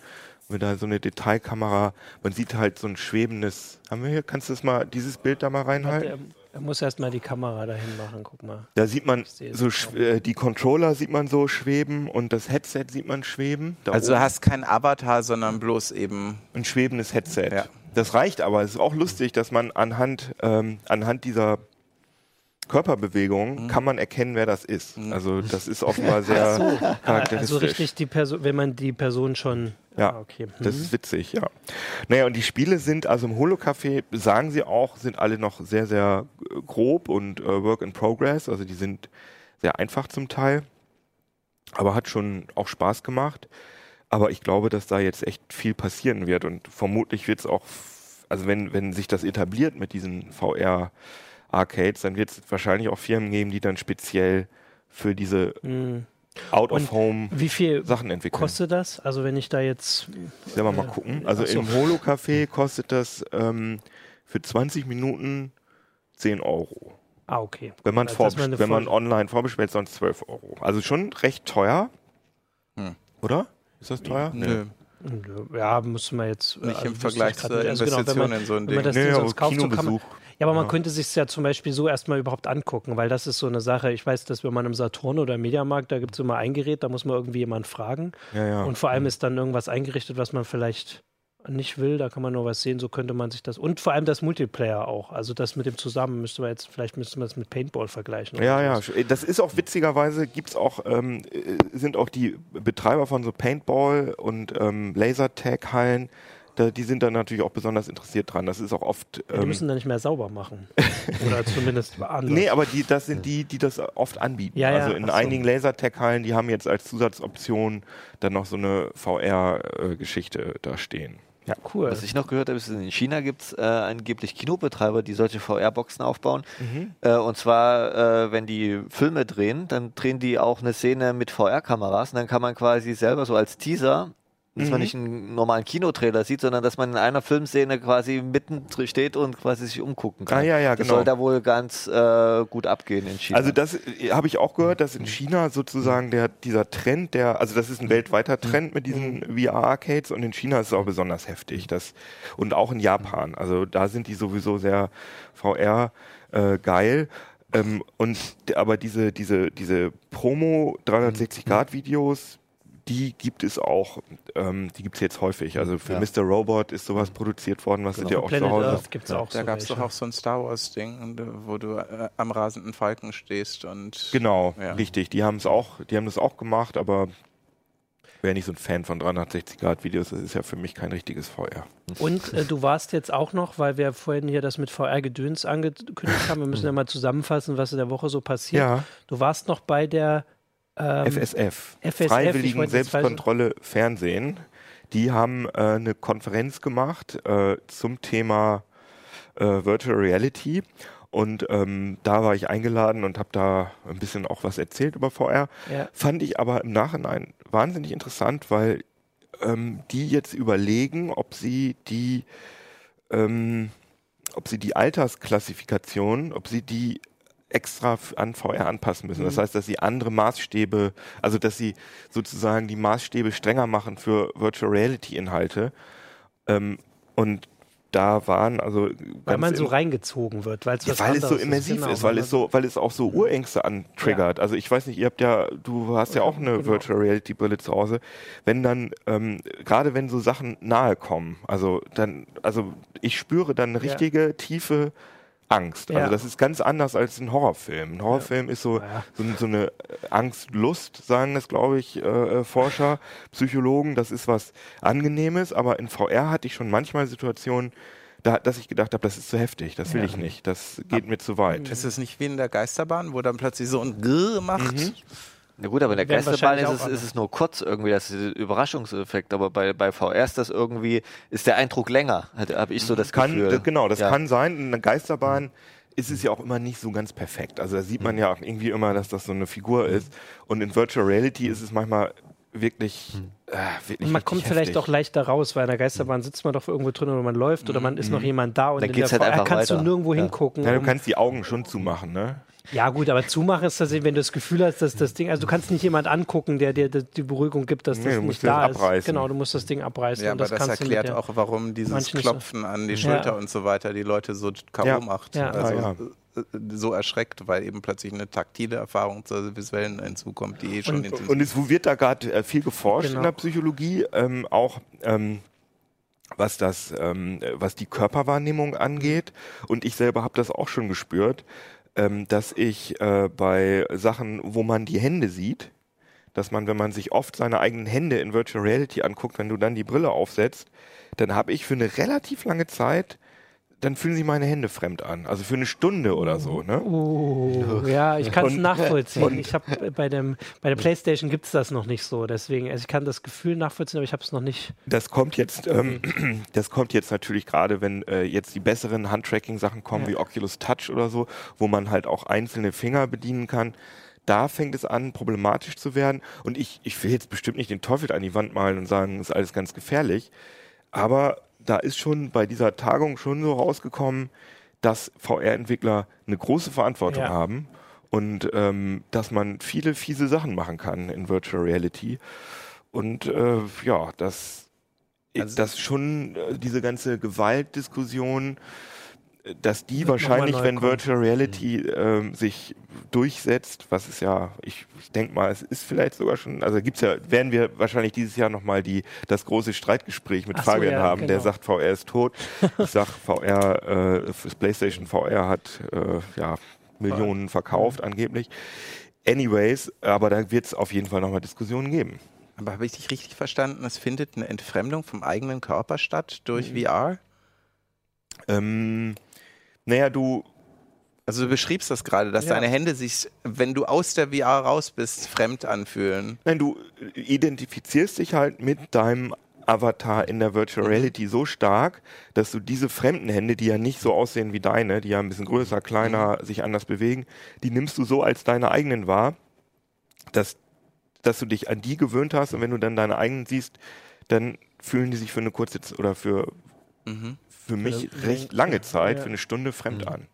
S2: wir da so eine Detailkamera, man sieht halt so ein schwebendes, haben wir hier, kannst du das mal, dieses Bild da mal reinhalten?
S1: Er, er muss erst mal die Kamera dahin machen, guck mal.
S2: Da sieht man so, äh, die Controller sieht man so schweben und das Headset sieht man schweben. Da
S5: Also du
S2: oben
S5: hast kein Avatar, sondern bloß eben.
S2: ein schwebendes Headset.
S5: Ja.
S2: Das reicht aber. Es ist auch lustig, dass man anhand, ähm, anhand dieser Körperbewegungen kann man erkennen, wer das ist. Also das ist offenbar sehr charakteristisch.
S1: Also richtig die Person, wenn man die Person schon.
S2: Ja,
S1: ah, okay.
S2: Das
S1: Mhm.
S2: ist witzig, ja. Naja, und die Spiele sind, also im Holo-Café, sagen sie auch, sind alle noch sehr, sehr äh, grob und äh, Work in Progress. Also die sind sehr einfach zum Teil, aber hat schon auch Spaß gemacht. Aber ich glaube, dass da jetzt echt viel passieren wird und vermutlich wird es auch, also wenn, wenn sich das etabliert mit diesen VR-Arcades, dann wird es wahrscheinlich auch Firmen geben, die dann speziell für diese
S1: Mhm.
S2: Out-of-Home
S1: Wie viel
S2: Sachen entwickeln.
S1: kostet das? Also wenn ich da jetzt.
S2: Selber mal gucken. Also
S1: so.
S2: im Holo-Café kostet das ähm, für 20 Minuten 10 Euro.
S1: Ah, okay.
S2: Wenn man,
S1: Also, man
S2: wenn man online vorbestellt, sonst 12 Euro. Also schon recht teuer.
S5: Hm.
S2: Oder? Ist das teuer?
S5: Nö.
S1: Ja, müsste man jetzt.
S5: Nicht im
S1: wüsste
S5: Vergleich
S1: ich
S5: zur
S1: nicht. Also genau,
S5: Investition
S1: man-
S5: in so ein
S1: Wenn man
S5: Ding.
S1: das
S2: Nee,
S1: Ding sonst kauft, so kann man,
S2: Kinobesuch.
S1: Ja, aber man
S2: Ja.
S1: könnte sich ja zum Beispiel so erstmal überhaupt angucken, weil das ist so eine Sache. Ich weiß, dass wenn man im Saturn oder im Mediamarkt, da gibt es immer ein Gerät, da muss man irgendwie jemanden fragen.
S2: Ja, ja.
S1: Und vor allem ist dann irgendwas eingerichtet, was man vielleicht nicht will. Da kann man nur was sehen, so könnte man sich das. Und vor allem das Multiplayer auch. Also das mit dem zusammen müsste man jetzt, vielleicht müsste man das mit Paintball vergleichen.
S2: Ja, ja, sch- das ist auch witzigerweise, gibt's auch, ähm, äh, sind auch die Betreiber von so Paintball und ähm, Lasertag-Hallen da, die sind dann natürlich auch besonders interessiert dran. Das ist auch oft.
S1: Ja, die müssen dann nicht mehr sauber machen. Oder zumindest
S2: anders. Nee, aber die, das sind die, die das oft anbieten.
S1: Ja,
S2: also in so. einigen Lasertech-Hallen, die haben jetzt als Zusatzoption dann noch so eine VR-Geschichte da stehen.
S4: Ja, cool. Was ich noch gehört habe, ist, in China gibt es äh, angeblich Kinobetreiber, die solche VR-Boxen aufbauen. Mhm. Äh, und zwar, äh, wenn die Filme drehen, dann drehen die auch eine Szene mit VR-Kameras und dann kann man quasi selber so als Teaser dass mhm. man nicht einen normalen Kinotrailer sieht, sondern dass man in einer Filmszene quasi mitten steht und quasi sich umgucken kann.
S2: Ah, ja, ja,
S4: das
S2: genau.
S4: soll da wohl ganz äh, gut abgehen in China.
S2: Also das äh, habe ich auch gehört, dass in China sozusagen der, dieser Trend, der, also das ist ein weltweiter Trend mit diesen mhm. VR-Arcades und in China ist es auch besonders heftig. Das, und auch in Japan. Also da sind die sowieso sehr VR äh, geil. Ähm, und aber diese, diese, diese Promo 360 Grad Videos, die gibt es auch, ähm, die gibt es jetzt häufig. Also für ja. Mr. Robot ist sowas produziert worden, was genau. sind ja auch zu Hause.
S5: Gibt's auch da so gab es doch auch so ein Star Wars-Ding, wo du äh, am rasenden Falken stehst und.
S2: Genau, ja. richtig. Die haben es auch, die haben das auch gemacht, aber wäre nicht so ein Fan von 360-Grad-Videos, das ist ja für mich kein richtiges VR.
S1: Und äh, du warst jetzt auch noch, weil wir vorhin hier das mit VR-Gedöns angekündigt haben, wir müssen ja mal zusammenfassen, was in der Woche so passiert. Ja. Du warst noch bei der
S2: ähm, FSF, FSF, Freiwilligen Selbstkontrolle Fernsehen. Die haben äh, eine Konferenz gemacht äh, zum Thema äh, Virtual Reality. Und ähm, da war ich eingeladen und habe da ein bisschen auch was erzählt über VR. Ja. Fand ich aber im Nachhinein wahnsinnig interessant, weil ähm, die jetzt überlegen, ob sie die, ähm, ob sie die Altersklassifikation, ob sie die extra an VR anpassen müssen. Das mhm. heißt, dass sie andere Maßstäbe, also dass sie sozusagen die Maßstäbe strenger machen für Virtual Reality Inhalte. Ähm, und da waren also
S1: weil man so reingezogen wird,
S2: ja, weil es so immersiv ist, genau, ist weil es so, weil es auch so Urängste antriggert. Ja. Also ich weiß nicht, ihr habt ja, du hast ja auch eine genau. Virtual Reality Brille zu Hause. Wenn dann ähm, gerade wenn so Sachen nahe kommen, also dann, also ich spüre dann eine richtige tiefe Angst. Also ja. Das ist ganz anders als ein Horrorfilm. Ein Horrorfilm ja. ist so, ja. so, so, eine Angst-Lust, sagen das, glaube ich, äh, äh, Forscher, Psychologen. Das ist was Angenehmes, aber in VR hatte ich schon manchmal Situationen, da, dass ich gedacht habe, das ist zu heftig, das will ich nicht, das geht mir zu weit.
S5: Ist es nicht wie in der Geisterbahn, wo dann plötzlich so ein Grrr macht? Mhm.
S4: Na gut, aber in der Geisterbahn ist es, ist es nur kurz irgendwie, das ist Überraschungseffekt, aber bei, bei VR ist das irgendwie, ist der Eindruck länger, habe ich so das
S2: kann,
S4: Gefühl.
S2: Genau, das ja. kann sein. In der Geisterbahn ist es ja auch immer nicht so ganz perfekt. Also da sieht man ja auch irgendwie immer, dass das so eine Figur ist. Und in Virtual Reality ist es manchmal wirklich, äh, wirklich
S1: und man kommt
S2: heftig.
S1: vielleicht auch leichter raus, weil in der Geisterbahn sitzt man doch irgendwo drin oder man läuft oder man ist noch mhm. jemand da und
S4: Dann in der halt VR
S1: kannst
S4: weiter.
S1: du nirgendwo ja. hingucken.
S2: Ja, du kannst die Augen schon zumachen, ne?
S1: Ja, gut, aber zumachen ist tatsächlich, wenn du das Gefühl hast, dass das Ding, also du kannst nicht jemand angucken, der dir die Beruhigung gibt, dass nee, das nicht da ist. Abreißen. Genau, du musst das Ding abreißen.
S5: Ja, aber das, das erklärt auch, warum dieses Klopfen an die Schulter ja. und so weiter die Leute so K.O. Ja. macht. Ja. Also ah, ja. so erschreckt, weil eben plötzlich eine taktile Erfahrung zur visuellen hinzukommt, die eh schon
S2: Und, und es wird da gerade äh, viel geforscht genau. in der Psychologie, ähm, auch ähm, was das, ähm, was die Körperwahrnehmung angeht. Und ich selber habe das auch schon gespürt ähm, dass ich äh, bei Sachen, wo man die Hände sieht, dass man, wenn man sich oft seine eigenen Hände in Virtual Reality anguckt, wenn du dann die Brille aufsetzt, dann habe ich für eine relativ lange Zeit dann fühlen sich meine Hände fremd an. Also für eine Stunde oder so. Ne?
S1: Uh, ja, ich kann es nachvollziehen. Und ich habe bei dem bei der PlayStation gibt es das noch nicht so. Deswegen, also ich kann das Gefühl nachvollziehen, aber ich habe es noch nicht.
S2: Das kommt jetzt, ähm, das kommt jetzt natürlich gerade, wenn äh, jetzt die besseren Handtracking-Sachen kommen ja. wie Oculus Touch oder so, wo man halt auch einzelne Finger bedienen kann da fängt es an, problematisch zu werden. Und ich, ich will jetzt bestimmt nicht den Teufel an die Wand malen und sagen, das ist alles ganz gefährlich. Aber da ist schon bei dieser Tagung schon so rausgekommen, dass VR-Entwickler eine große Verantwortung ja. haben und ähm, dass man viele fiese Sachen machen kann in Virtual Reality. Und äh, ja, dass also das schon äh, diese ganze Gewaltdiskussion dass die wahrscheinlich, wenn Virtual Reality äh, sich durchsetzt, was ist ja, ich, ich denke mal, es ist vielleicht sogar schon, also gibt's ja, werden wir wahrscheinlich dieses Jahr nochmal die das große Streitgespräch mit Ach Fabian so, ja, haben, genau. der sagt, VR ist tot. ich sag, VR, äh, PlayStation VR hat äh, ja Millionen verkauft angeblich. Anyways, aber da wird es auf jeden Fall nochmal Diskussionen geben.
S5: Aber habe ich dich richtig verstanden? Es findet eine Entfremdung vom eigenen Körper statt durch mhm. VR?
S2: Ähm, naja, du.
S5: Also du beschriebst das gerade, dass ja. deine Hände sich, wenn du aus der VR raus bist, fremd anfühlen.
S2: Nein, du identifizierst dich halt mit deinem Avatar in der Virtual mhm. Reality so stark, dass du diese fremden Hände, die ja nicht so aussehen wie deine, die ja ein bisschen größer, kleiner, mhm. sich anders bewegen, die nimmst du so als deine eigenen wahr, dass, dass du dich an die gewöhnt hast und wenn du dann deine eigenen siehst, dann fühlen die sich für eine kurze oder für, mhm für mich recht lange Zeit, für eine Stunde fremd mhm. an.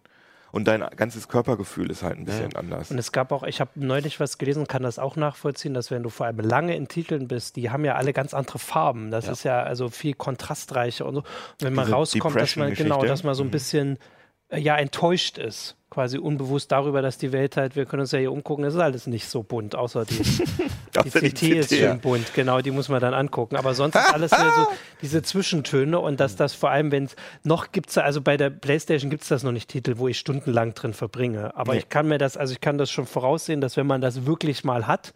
S2: Und dein ganzes Körpergefühl ist halt ein bisschen ja. anders.
S1: Und es gab auch, ich habe neulich was gelesen, kann das auch nachvollziehen, dass wenn du vor allem lange in Titeln bist, die haben ja alle ganz andere Farben. Das ja. ist ja also viel kontrastreicher und so. Und wenn man Diese rauskommt, dass man genau, dass man so ein mhm. bisschen äh, ja enttäuscht ist quasi unbewusst darüber, dass die Welt halt, wir können uns ja hier umgucken, es ist alles nicht so bunt, außer die, die CT ist schön bunt, genau, die muss man dann angucken. Aber sonst ist alles so diese Zwischentöne und dass das vor allem, wenn es noch gibt es, also bei der Playstation gibt es das noch nicht Titel, wo ich stundenlang drin verbringe. Aber nee. ich kann mir das, also ich kann das schon voraussehen, dass wenn man das wirklich mal hat,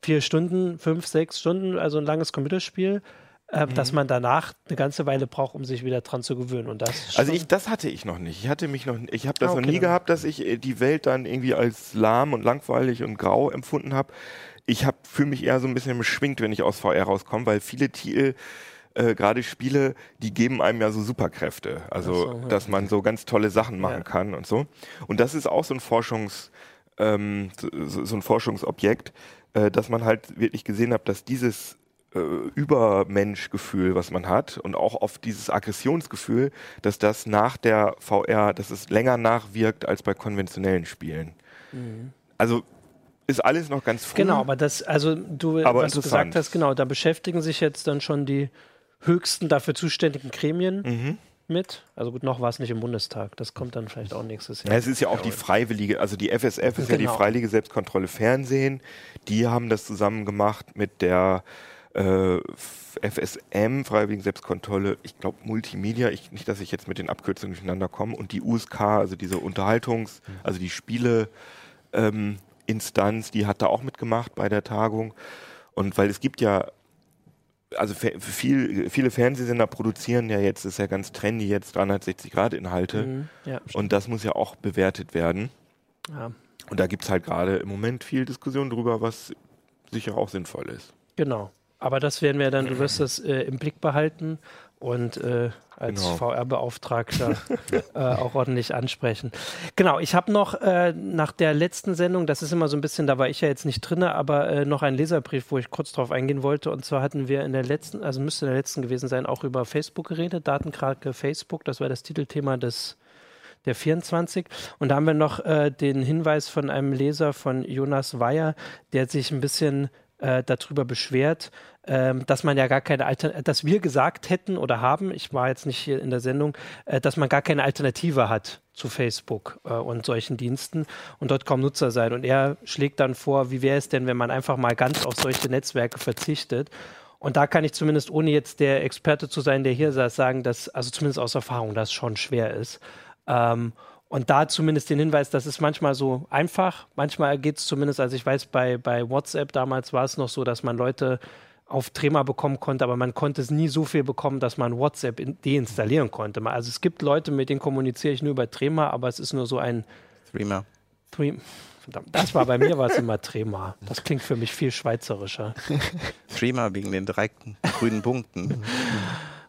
S1: vier Stunden, fünf, sechs Stunden, also ein langes Computerspiel, äh, mhm. dass man danach eine ganze Weile braucht, um sich wieder dran zu gewöhnen. Und das
S2: also ich, das hatte ich noch nicht. Ich hatte mich noch, ich habe das ah, okay, noch nie gehabt, dass ich äh, die Welt dann irgendwie als lahm und langweilig und grau empfunden habe. Ich habe fühle mich eher so ein bisschen beschwingt, wenn ich aus VR rauskomme, weil viele Titel äh, gerade Spiele, die geben einem ja so Superkräfte. Also, so, ja. dass man so ganz tolle Sachen machen ja. kann und so. Und das ist auch so ein Forschungs, ähm, so, so, ein Forschungsobjekt, äh, dass man halt wirklich gesehen hat, dass dieses äh, Übermenschgefühl, was man hat und auch auf dieses Aggressionsgefühl, dass das nach der VR, dass es länger nachwirkt als bei konventionellen Spielen. Mhm. Also ist alles noch ganz früh.
S1: Genau, aber das, also du, aber was du gesagt hast, genau, da beschäftigen sich jetzt dann schon die höchsten dafür zuständigen Gremien. Mhm mit. Also gut, noch war es nicht im Bundestag. Das kommt dann vielleicht auch nächstes Jahr.
S2: Ja, es ist ja auch die freiwillige, also die FSF ist genau. ja die genau. freiwillige Selbstkontrolle Fernsehen. Die haben das zusammen gemacht mit der äh, FSM, Freiwilligen Selbstkontrolle, ich glaube Multimedia, ich, nicht, dass ich jetzt mit den Abkürzungen durcheinander komme, und die USK, also diese Unterhaltungs-, mhm. also die Spiele-Instanz, ähm, die hat da auch mitgemacht bei der Tagung. Und weil es gibt ja, also viel, viele Fernsehsender produzieren ja jetzt, ist ja ganz trendy jetzt 360-Grad-Inhalte. Mhm, ja, und das muss ja auch bewertet werden. Ja. Und da gibt es halt gerade im Moment viel Diskussion drüber, was sicher auch sinnvoll ist.
S1: Genau. Aber das werden wir dann, du wirst das äh, im Blick behalten und äh, als genau. VR-Beauftragter äh, auch ordentlich ansprechen. Genau, ich habe noch äh, nach der letzten Sendung, das ist immer so ein bisschen, da war ich ja jetzt nicht drin, aber äh, noch einen Leserbrief, wo ich kurz drauf eingehen wollte. Und zwar hatten wir in der letzten, also müsste in der letzten gewesen sein, auch über Facebook geredet, Datenkrake Facebook, das war das Titelthema des der 24. Und da haben wir noch äh, den Hinweis von einem Leser von Jonas Weyer, der sich ein bisschen äh, darüber beschwert, ähm, dass man ja gar keine Alternative, dass wir gesagt hätten oder haben, ich war jetzt nicht hier in der Sendung, äh, dass man gar keine Alternative hat zu Facebook äh, und solchen Diensten und dort kaum Nutzer sein. Und er schlägt dann vor, wie wäre es denn, wenn man einfach mal ganz auf solche Netzwerke verzichtet? Und da kann ich zumindest, ohne jetzt der Experte zu sein, der hier saß, sagen, dass, also zumindest aus Erfahrung, das schon schwer ist. Ähm, und da zumindest den Hinweis, das ist manchmal so einfach. Manchmal geht es zumindest, also ich weiß, bei, bei WhatsApp damals war es noch so, dass man Leute auf Trema bekommen konnte, aber man konnte es nie so viel bekommen, dass man WhatsApp deinstallieren konnte. Also es gibt Leute, mit denen kommuniziere ich nur über Trema, aber es ist nur so ein
S5: Threema.
S1: Verdammt, das war bei mir war es immer Trema. Das klingt für mich viel schweizerischer.
S5: Trema wegen den drei grünen Punkten.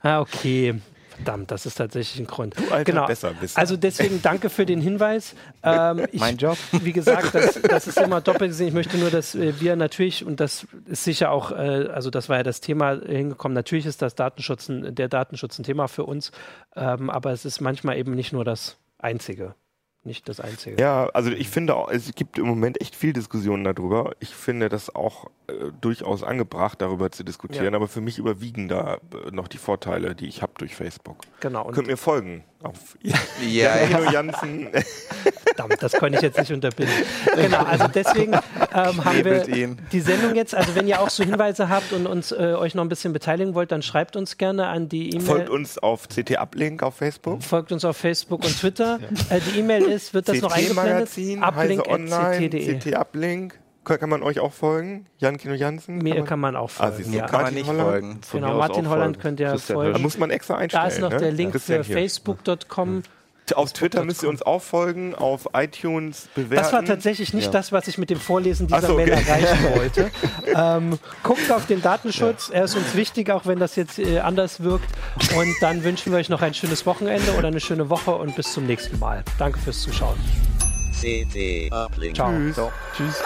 S1: ah, okay. Verdammt, das ist tatsächlich ein Grund.
S2: Du alter genau. besser bist.
S1: Also deswegen danke für den Hinweis.
S5: Ähm, ich, mein Job.
S1: Wie gesagt, das, das ist immer doppelt gesehen. Ich möchte nur, dass äh, wir natürlich, und das ist sicher auch, äh, also das war ja das Thema hingekommen, natürlich ist das Datenschutz, der Datenschutz ein Thema für uns, ähm, aber es ist manchmal eben nicht nur das Einzige nicht das Einzige.
S2: Ja, also ich finde, auch, es gibt im Moment echt viel Diskussionen darüber. Ich finde das auch äh, durchaus angebracht, darüber zu diskutieren, ja. aber für mich überwiegen da äh, noch die Vorteile, die ich habe durch Facebook.
S1: Genau.
S2: Könnt mir folgen auf
S1: ja, ja. Jansen. Verdammt, das konnte ich jetzt nicht unterbinden. Genau, also deswegen ähm, haben wir ihn. die Sendung jetzt. Also wenn ihr auch so Hinweise habt und uns äh, euch noch ein bisschen beteiligen wollt, dann schreibt uns gerne an die E-Mail.
S2: Folgt uns auf CT Uplink auf Facebook.
S1: Folgt uns auf Facebook und Twitter. Ja. Äh, die E-Mail ist, wird das CT noch eingeblendet?
S2: Magazin, Uplink online, CT Uplink. Kann, kann man euch auch folgen? Jan Kino Jansen?
S1: Mir kann man auch
S2: Ah,
S1: folgen.
S2: siehst du,
S1: ja.
S5: Kann man
S2: Martin
S5: nicht
S2: Holland?
S5: folgen.
S4: Von
S1: Genau, Martin Holland
S4: folgen.
S1: könnt ihr
S4: Christian
S1: folgen.
S2: Da muss man extra einstellen.
S1: Da ist noch
S2: ne?
S1: der Link
S2: Christian
S1: für facebook.com.
S2: Auf Twitter müsst ihr uns auch folgen, auf iTunes bewerten.
S1: Das war tatsächlich nicht
S4: Ja.
S1: das, was ich mit dem Vorlesen dieser
S2: so,
S1: Mail
S2: okay.
S1: erreichen wollte. ähm, guckt auf den Datenschutz, er ist uns wichtig, auch wenn das jetzt äh, anders wirkt. Und dann wünschen wir euch noch ein schönes Wochenende oder eine schöne Woche und bis zum nächsten Mal. Danke fürs Zuschauen.
S3: CT Uplink.
S1: Ciao.
S2: Tschüss.
S1: Tschüss.